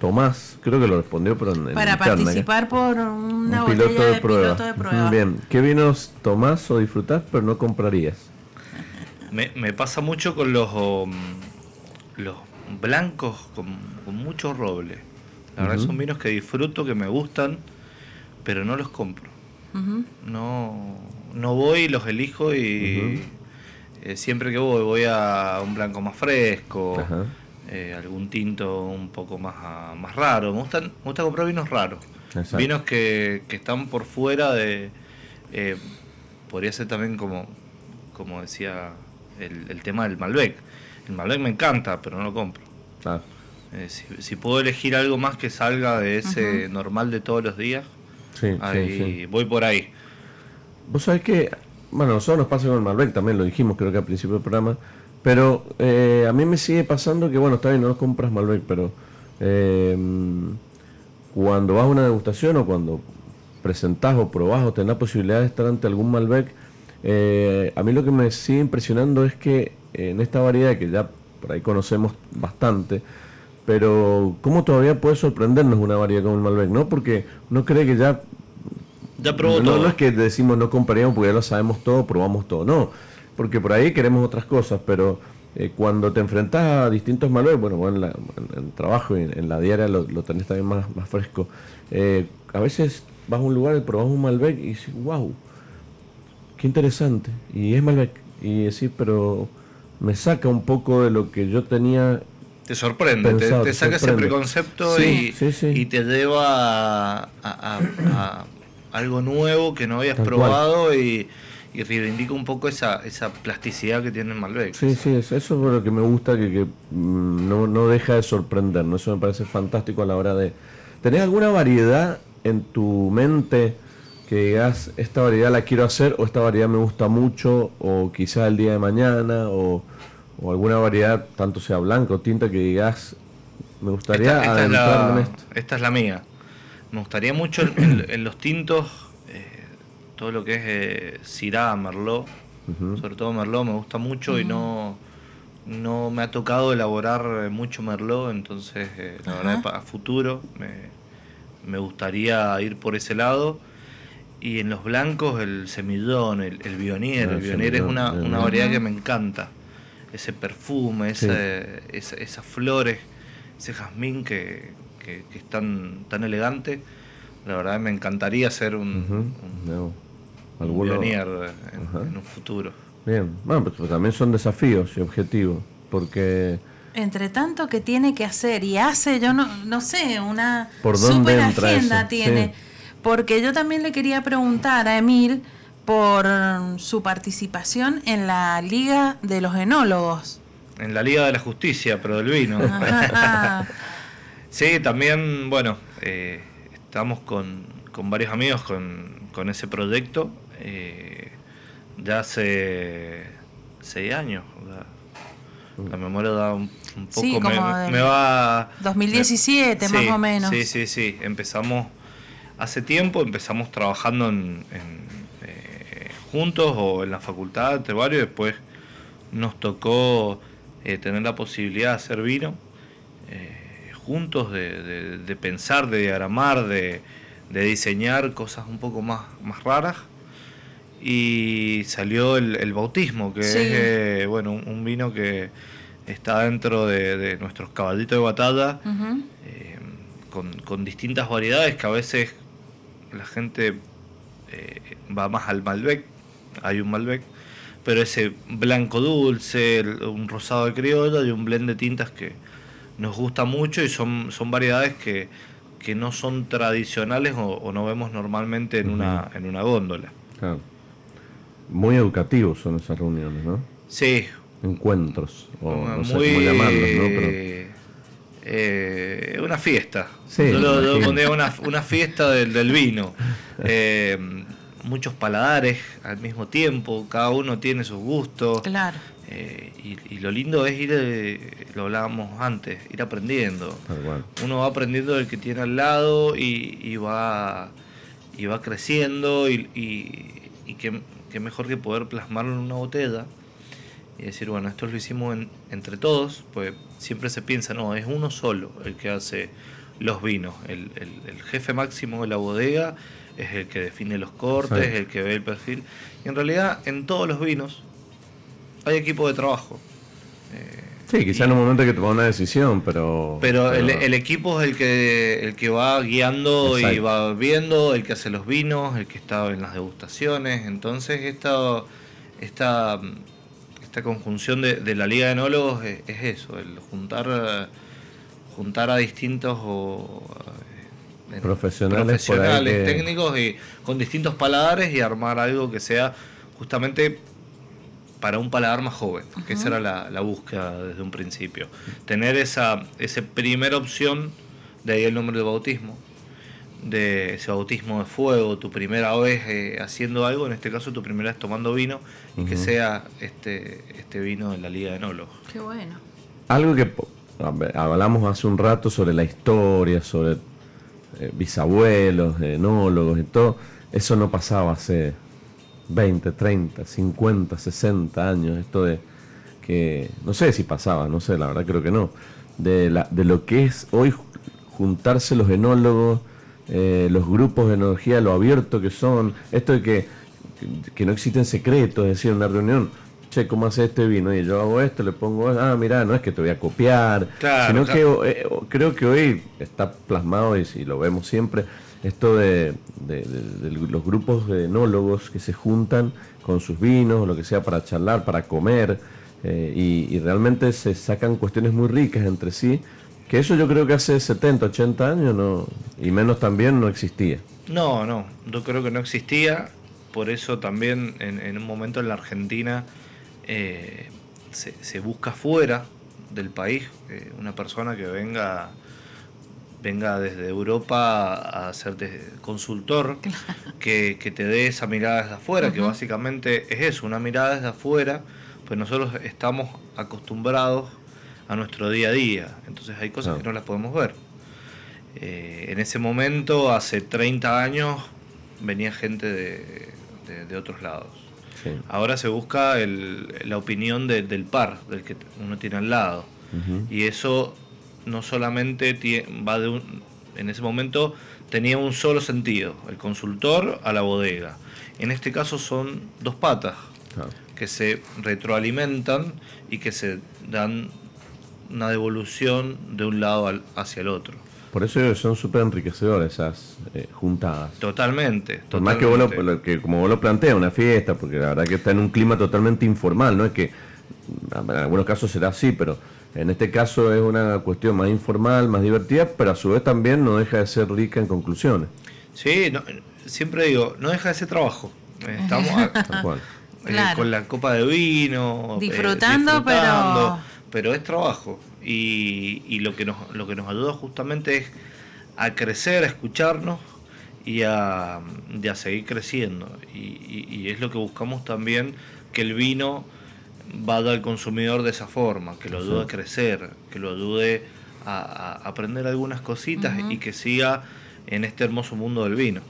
Speaker 1: Tomás? Creo que lo respondió, pero en,
Speaker 2: Para participar por una un piloto de, prueba.
Speaker 1: Bien. ¿Qué vinos tomás o disfrutás, pero no comprarías?
Speaker 3: Me, pasa mucho con los, um, los blancos con, mucho roble. La verdad son vinos que disfruto, que me gustan, pero no los compro. No no voy, los elijo y eh, siempre que voy voy a un blanco más fresco, eh, algún tinto un poco más, más raro. Me, gustan, me gusta comprar vinos raros, vinos que, están por fuera de... Eh, podría ser también como, como decía el, tema del Malbec. El Malbec me encanta, pero no lo compro. si, puedo elegir algo más que salga de ese normal de todos los días, voy por ahí.
Speaker 1: Vos sabés que, bueno, nosotros nos pasa con el Malbec, también lo dijimos creo que al principio del programa, pero eh, a mí me sigue pasando que, bueno, está bien, no compras Malbec, pero em, cuando vas a una degustación o cuando presentás o probás o tenés la posibilidad de estar ante algún Malbec, eh, a mí lo que me sigue impresionando es que en esta variedad que ya por ahí conocemos bastante, pero cómo todavía puede sorprendernos una variedad como el Malbec, ¿no? Porque uno cree que ya
Speaker 3: ya probó
Speaker 1: no,
Speaker 3: todo.
Speaker 1: No es que decimos no compraríamos porque ya lo sabemos todo, probamos todo, no. Porque por ahí queremos otras cosas, pero eh, cuando te enfrentas a distintos Malbec, bueno, bueno en, el trabajo y en, la diaria lo, tenés también más, más fresco. Eh, a veces vas a un lugar y probas un Malbec y dices, wow, qué interesante. Y es Malbec. Y decís, pero me saca un poco de lo que yo tenía
Speaker 3: te sorprende, te, saca ese preconcepto y, y, te lleva a, algo nuevo que no habías probado y, y, reivindica un poco esa, esa plasticidad que tiene el Malbec.
Speaker 1: Sí, sí, eso es lo que me gusta, que, mm, no, no, deja de sorprendernos. Eso me parece fantástico a la hora de... ¿Tenés alguna variedad en tu mente que digas, esta variedad la quiero hacer o esta variedad me gusta mucho o quizá el día de mañana o, alguna variedad, tanto sea blanca o tinta, que digas, me gustaría
Speaker 3: esta, en esto? Esta es la mía. Me gustaría mucho en, los tintos, eh, todo lo que es eh, Syrah, Merlot, sobre todo Merlot me gusta mucho y no, no me ha tocado elaborar eh, mucho Merlot, entonces eh, la verdad a futuro me, gustaría ir por ese lado. Y en los blancos el semillón, el, el bionier, el, bionier es una, una, variedad que me encanta. Ese perfume, esas flores, ese jazmín que, que, es tan, tan elegante. La verdad me encantaría ser un, en, un futuro.
Speaker 1: Bien, bueno, pues, también son desafíos y objetivos, porque...
Speaker 2: Entre tanto que tiene que hacer y hace, yo no, no sé, una super agenda tiene. Porque yo también le quería preguntar a Emil por su participación en la Liga de los Enólogos.
Speaker 3: En la Liga de la Justicia, pero del vino. Sí, también, bueno, eh, estamos con, varios amigos con, ese proyecto. Eh, ya hace seis años. La, memoria da un, poco.
Speaker 2: Sí, me, va. 2017, más o menos.
Speaker 3: Sí, sí, sí. Empezamos hace tiempo, empezamos trabajando en, eh, juntos o en la facultad, entre varios. Después nos tocó tener la posibilidad de hacer vino juntos, de, pensar, de diagramar, de, diseñar cosas un poco más, más raras. Y salió el, bautismo, que es eh, bueno, un, vino que está dentro de, nuestros caballitos de batalla, eh, con, distintas variedades que a veces la gente eh, va más al Malbec, hay un Malbec, pero ese blanco dulce, un rosado de criolla y un blend de tintas que nos gusta mucho y son, son variedades que, que no son tradicionales o, no vemos normalmente en, una, en una góndola.
Speaker 1: Muy educativos son esas reuniones, ¿no?
Speaker 3: Sí.
Speaker 1: Encuentros, o no sé cómo llamarlos, ¿no?
Speaker 3: Eh, una fiesta. Sí, Yo lo, pondría una, una, fiesta del, del vino. Eh, muchos paladares al mismo tiempo, cada uno tiene sus gustos.
Speaker 2: Claro.
Speaker 3: Eh, y, lo lindo es ir, eh, lo hablábamos antes, ir aprendiendo. Uno va aprendiendo del que tiene al lado y, va y va creciendo y, y que, mejor que poder plasmarlo en una botella y decir, bueno, esto lo hicimos entre todos, pues siempre se piensa, no, es uno solo el que hace los vinos, el, el jefe máximo de la bodega es el que define los cortes, el que ve el perfil. Y en realidad en todos los vinos hay equipo de trabajo.
Speaker 1: Eh, sí, quizá en un momento que toma una decisión, pero...
Speaker 3: Pero, El, equipo es el que, el que va guiando y va viendo, el que hace los vinos, el que está en las degustaciones. Entonces esta, esta, esta conjunción de, la Liga de Enólogos es, eso, el juntar, juntar a distintos... O,
Speaker 1: profesionales,
Speaker 3: técnicos y con distintos paladares y armar algo que sea justamente para un paladar más joven, que esa era la, búsqueda desde un principio. Tener esa, esa primera opción, de ahí el nombre de bautismo, de ese bautismo de fuego, tu primera vez eh, haciendo algo, en este caso tu primera vez tomando vino, y que sea este, este vino de la Liga de Enólogos.
Speaker 2: Qué bueno.
Speaker 1: Algo que hablamos hace un rato sobre la historia, sobre eh, bisabuelos, enólogos y todo, eso no pasaba hace 20, 30, 50, 60 años, esto de que, no sé si pasaba, no sé, la verdad creo que no, de, la, de lo que es hoy juntarse los enólogos, eh, los grupos de energía, lo abierto que son, esto de que, que no existen secretos, es decir, en una reunión, che, ¿cómo hace este vino? Y yo hago esto, le pongo, ah, mira, no es que te voy a copiar, sino que eh, creo que hoy está plasmado, y lo vemos siempre, esto de, los grupos de enólogos que se juntan con sus vinos, o lo que sea, para charlar, para comer, eh, y, realmente se sacan cuestiones muy ricas entre sí, que eso yo creo que hace 70, 80 años, no y menos también, no existía.
Speaker 3: No, no, yo creo que no existía, por eso también en, en un momento en la Argentina eh, se, busca fuera del país eh, una persona que venga venga desde Europa a ser consultor, que, te dé esa mirada desde afuera, que básicamente es eso, una mirada desde afuera, pues nosotros estamos acostumbrados a nuestro día a día, entonces hay cosas que no las podemos ver. Eh, en ese momento, hace 30 años, venía gente de otros lados. Ahora se busca la opinión del par, del que uno tiene al lado. Y eso no solamente va de un... En ese momento tenía un solo sentido, el consultor a la bodega. En este caso son dos patas que se retroalimentan y que se dan una devolución de un lado hacia el otro.
Speaker 1: Por eso son súper enriquecedoras esas eh, juntadas.
Speaker 3: Totalmente.
Speaker 1: Más que, vos lo, que como vos lo planteas, una fiesta, porque la verdad que está en un clima totalmente informal, no es que en algunos casos será así, pero en este caso es una cuestión más informal, más divertida, pero a su vez también no deja de ser rica en conclusiones.
Speaker 3: Sí, siempre digo, no deja de ser trabajo. Estamos eh, con la copa de vino,
Speaker 2: eh, disfrutando, pero
Speaker 3: pero es trabajo y, lo, que nos, lo que nos ayuda justamente es a crecer, a escucharnos y a, seguir creciendo. Y, es lo que buscamos también, que el vino vaya al consumidor de esa forma, que lo ayude a crecer, que lo ayude a, aprender algunas cositas y que siga en este hermoso mundo del vino.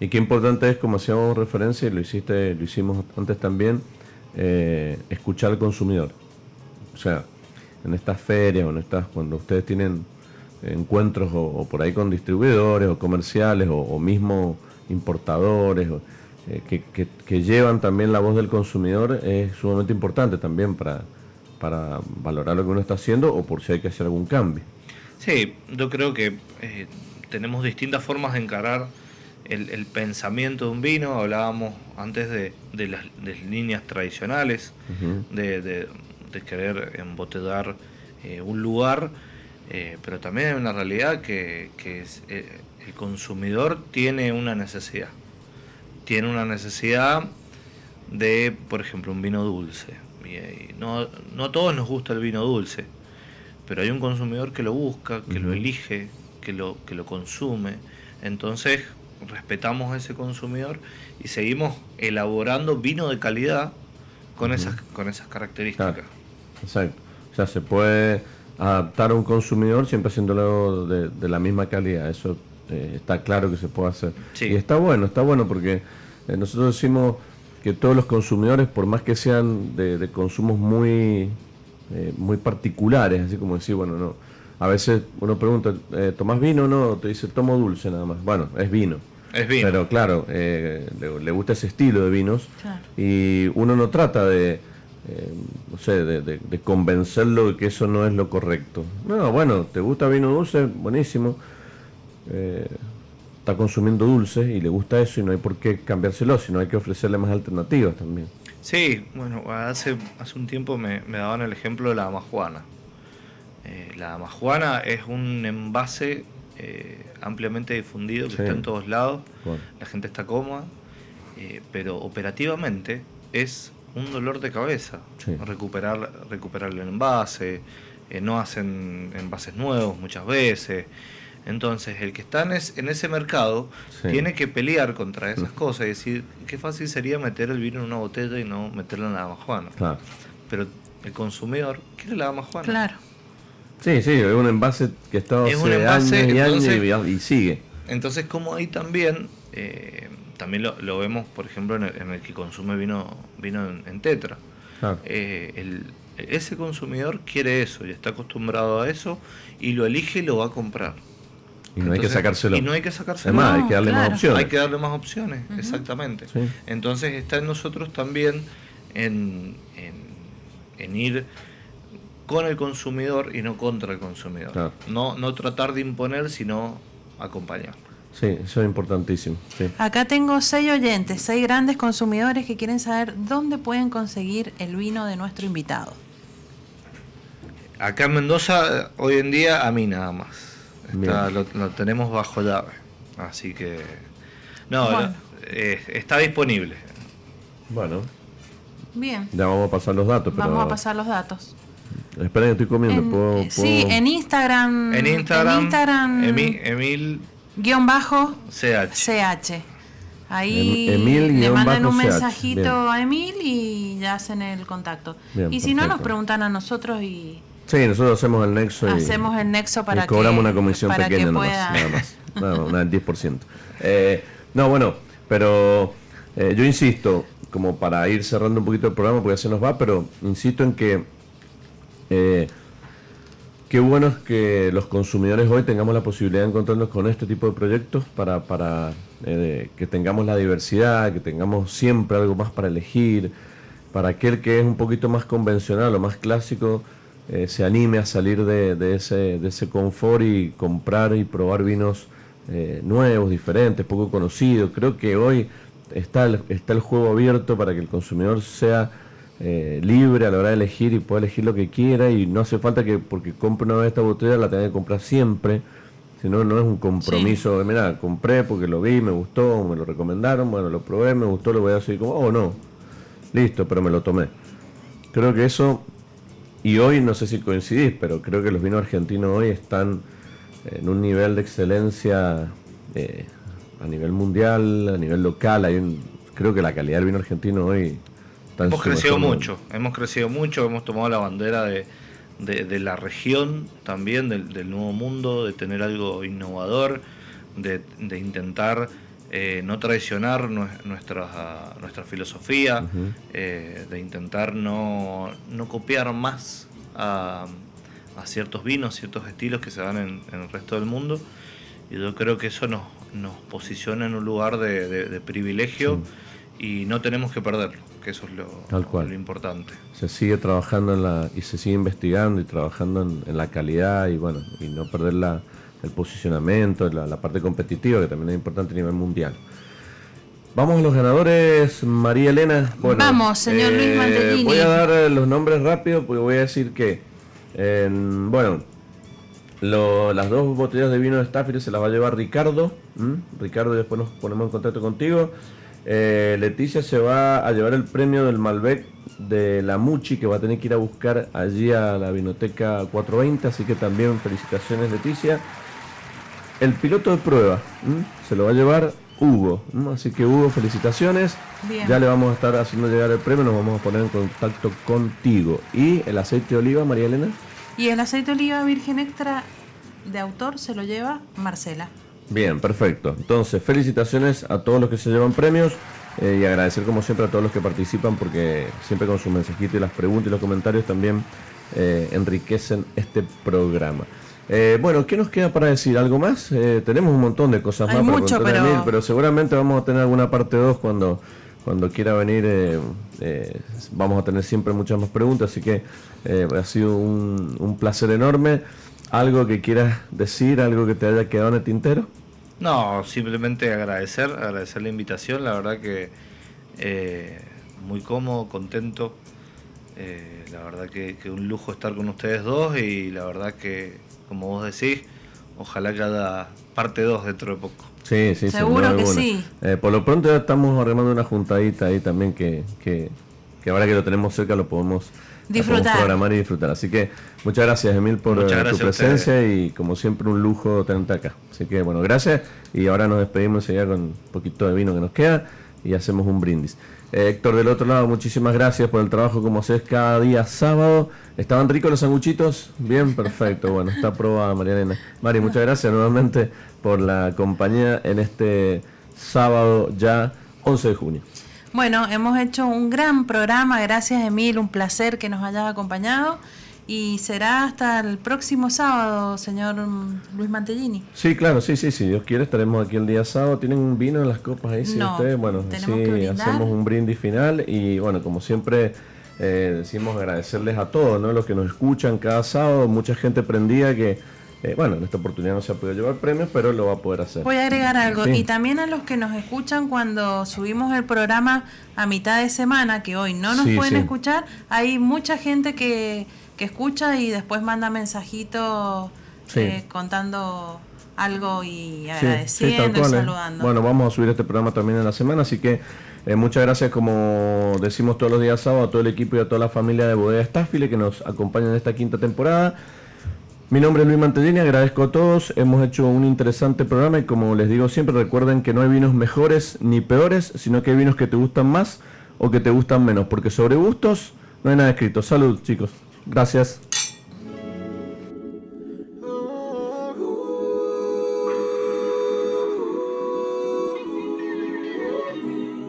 Speaker 1: Y qué importante es, como hacíamos referencia, y lo hiciste, lo hicimos antes también, eh, escuchar al consumidor. O sea, en estas ferias o en estas, cuando ustedes tienen encuentros o, por ahí con distribuidores o comerciales o, mismo importadores eh, que, llevan también la voz del consumidor es sumamente importante también para, para valorar lo que uno está haciendo o por si hay que hacer algún cambio.
Speaker 3: Sí, yo creo que eh, tenemos distintas formas de encarar el, pensamiento de un vino, hablábamos antes de, las, líneas tradicionales, de, querer embotellar eh, un lugar, eh, pero también hay una realidad que, es, eh, el consumidor tiene una necesidad. Tiene una necesidad de, por ejemplo, un vino dulce. Y, no, no a todos nos gusta el vino dulce, pero hay un consumidor que lo busca, que lo elige, que lo, que lo consume. Entonces, respetamos a ese consumidor y seguimos elaborando vino de calidad con, esas, con esas características.
Speaker 1: Exacto. O sea, se puede adaptar a un consumidor siempre haciéndolo de, de la misma calidad. Eso eh, está claro que se puede hacer. Y está bueno, está bueno porque eh, nosotros decimos que todos los consumidores, por más que sean de, consumos muy, eh, muy particulares, así como decir, bueno, no a veces uno pregunta, eh, ¿tomás vino o no? Te dice, tomo dulce nada más. Bueno, es vino.
Speaker 3: Es vino.
Speaker 1: Pero claro, eh, le, gusta ese estilo de vinos. Y uno no trata de, eh, no sé, de, convencerlo de que eso no es lo correcto. No, bueno, ¿te gusta vino dulce? Buenísimo. está consumiendo dulce y le gusta eso y no hay por qué cambiárselo, sino hay que ofrecerle más alternativas también.
Speaker 3: Sí, bueno, hace, hace un tiempo me, me daban el ejemplo de la majuana. Eh, la majuana es un envase eh, ampliamente difundido que está en todos lados, la gente está cómoda, eh, pero operativamente es un dolor de cabeza recuperar, recuperar el envase, no hacen envases nuevos muchas veces. Entonces, el que está en, ese mercado tiene que pelear contra esas mm. cosas y decir, qué fácil sería meter el vino en una botella y no meterlo en la majuana. Pero el consumidor quiere la majuana.
Speaker 2: Claro.
Speaker 1: Sí, sí, es un envase que está hace años y años y, sigue.
Speaker 3: Entonces, como ahí también, eh, también lo, vemos, por ejemplo, en el, que consume vino, vino en, tetra. Eh, ese consumidor quiere eso y está acostumbrado a eso y lo elige y lo va a comprar.
Speaker 1: Y no hay que sacárselo.
Speaker 3: Y no hay que sacárselo.
Speaker 1: Además, hay que darle más opciones.
Speaker 3: Hay que darle más opciones, exactamente. Entonces está en nosotros también en, en, en ir con el consumidor y no contra el consumidor. No, no tratar de imponer, sino acompañar.
Speaker 1: Sí, eso es importantísimo.
Speaker 2: Acá tengo seis oyentes, seis grandes consumidores que quieren saber dónde pueden conseguir el vino de nuestro invitado.
Speaker 3: Acá en Mendoza, hoy en día, a mí nada más. lo, tenemos bajo llave. Así que. No, eh, está disponible.
Speaker 1: Bueno.
Speaker 2: Bien.
Speaker 1: Ya vamos a pasar los datos.
Speaker 2: Vamos a pasar los datos.
Speaker 1: Espera, estoy comiendo.
Speaker 2: Sí, en Instagram.
Speaker 3: En Instagram. Emil.
Speaker 2: Guión bajo.
Speaker 3: CH.
Speaker 2: CH. Ahí em, le mandan un mensajito a Emil y ya hacen el contacto. y si no, nos preguntan a nosotros y.
Speaker 1: Sí, nosotros hacemos el nexo.
Speaker 2: hacemos el nexo para
Speaker 1: que. Cobramos una comisión pequeña nada más. Nada más, el 10%. Eh, no, bueno, pero eh, yo insisto, como para ir cerrando un poquito el programa, porque ya se nos va, pero insisto en que eh, qué bueno es que los consumidores hoy tengamos la posibilidad de encontrarnos con este tipo de proyectos para, para eh, que tengamos la diversidad, que tengamos siempre algo más para elegir, para aquel que es un poquito más convencional o más clásico, eh, se anime a salir de, ese, de ese confort y comprar y probar vinos nuevos, diferentes, poco conocidos. Creo que hoy está está el juego abierto para que el consumidor sea eh, libre a la hora de elegir y puede elegir lo que quiera y no hace falta que porque compre una vez esta botella la tenga que comprar siempre, sino no es un compromiso de, mira, compré porque lo vi, me gustó, me lo recomendaron, bueno, lo probé, me gustó, lo voy a seguir como, oh no, listo, pero me lo tomé. Creo que eso, y hoy no sé si coincidís, pero creo que los vinos argentinos hoy están en un nivel de excelencia eh, a nivel mundial, a nivel local, hay creo que la calidad del vino argentino hoy
Speaker 3: hemos crecido mucho, hemos crecido mucho, hemos tomado la bandera de, la región también, del, nuevo mundo, de tener algo innovador, de, intentar eh, no traicionar nuestra, nuestra filosofía, eh, de intentar no, copiar más a, ciertos vinos, ciertos estilos que se dan en, el resto del mundo. Y yo creo que eso nos, nos posiciona en un lugar de, privilegio y no tenemos que perderlo que eso es lo, importante.
Speaker 1: Se sigue trabajando en la, y se sigue investigando y trabajando en, la calidad y bueno, y no perder la, el posicionamiento, la, parte competitiva, que también es importante a nivel mundial. Vamos a los ganadores, María Elena.
Speaker 2: Vamos, señor Luis eh, Mantellini.
Speaker 1: Voy a dar los nombres rápido porque voy a decir que, bueno, las dos botellas de vino de Stafford se las va a llevar Ricardo. Ricardo, y después nos ponemos en contacto contigo. Eh, Leticia se va a llevar el premio del Malbec de la Muchi que va a tener que ir a buscar allí a la Vinoteca 420, así que también felicitaciones Leticia. El piloto de prueba se lo va a llevar Hugo, así que Hugo, felicitaciones. Ya le vamos a estar haciendo llegar el premio, nos vamos a poner en contacto contigo. ¿Y el aceite de oliva, María Elena?
Speaker 2: Y el aceite de oliva virgen extra de autor se lo lleva Marcela.
Speaker 1: Bien, perfecto. Entonces, felicitaciones a todos los que se llevan premios eh, y agradecer como siempre a todos los que participan porque siempre con su mensajito y las preguntas y los comentarios también eh, enriquecen este programa. Eh, bueno, ¿qué nos queda para decir? ¿Algo más? tenemos un montón de cosas más
Speaker 2: para contar pero...
Speaker 1: pero seguramente vamos a tener alguna parte 2 cuando, cuando quiera venir. vamos a tener siempre muchas más preguntas, así que ha sido un, un placer enorme. ¿Algo que quieras decir, algo que te haya quedado en el tintero?
Speaker 3: No, simplemente agradecer, agradecer la invitación, la verdad que eh, muy cómodo, contento, eh, la verdad que, un lujo estar con ustedes dos y la verdad que, como vos decís, ojalá que haya parte 2 dentro de poco.
Speaker 1: Sí, sí,
Speaker 2: seguro que sí.
Speaker 1: Eh, por lo pronto ya estamos armando una juntadita ahí también que, que, que ahora que lo tenemos cerca lo podemos
Speaker 2: disfrutar.
Speaker 1: programar y disfrutar. Así que muchas gracias, Emil, por eh, tu presencia y como siempre un lujo tenerte acá. Así que bueno, gracias y ahora nos despedimos ya con un poquito de vino que nos queda y hacemos un brindis. Eh, Héctor, del otro lado, muchísimas gracias por el trabajo como haces cada día sábado. ¿Estaban ricos los sanguchitos? Bien, perfecto. Bueno, está aprobada María Elena. Mari, muchas gracias nuevamente por la compañía en este sábado ya 11 de junio.
Speaker 2: Bueno, hemos hecho un gran programa, gracias Emil, un placer que nos hayas acompañado y será hasta el próximo sábado, señor Luis Mantellini.
Speaker 1: Sí, claro, sí, sí, sí, Dios quiere, estaremos aquí el día sábado. ¿Tienen un vino en las copas ahí? Sí, ustedes, bueno, sí, hacemos un brindis final y bueno, como siempre eh, decimos agradecerles a todos, ¿no? Los que nos escuchan cada sábado, mucha gente prendía que eh, bueno, en esta oportunidad no se ha podido llevar premios, pero lo va a poder hacer.
Speaker 2: Voy a agregar algo. Y también a los que nos escuchan cuando subimos el programa a mitad de semana, que hoy no nos pueden escuchar, hay mucha gente que, que, escucha y después manda mensajitos eh, contando algo y agradeciendo y saludando.
Speaker 1: Bueno, vamos a subir este programa también en la semana, así que eh, muchas gracias, como decimos todos los días sábado, a todo el equipo y a toda la familia de Bodega Staffile que nos acompañan en esta quinta temporada. Mi nombre es Luis Mantellini, agradezco a todos, hemos hecho un interesante programa y como les digo siempre recuerden que no hay vinos mejores ni peores, sino que hay vinos que te gustan más o que te gustan menos, porque sobre gustos no hay nada escrito. Salud chicos, gracias.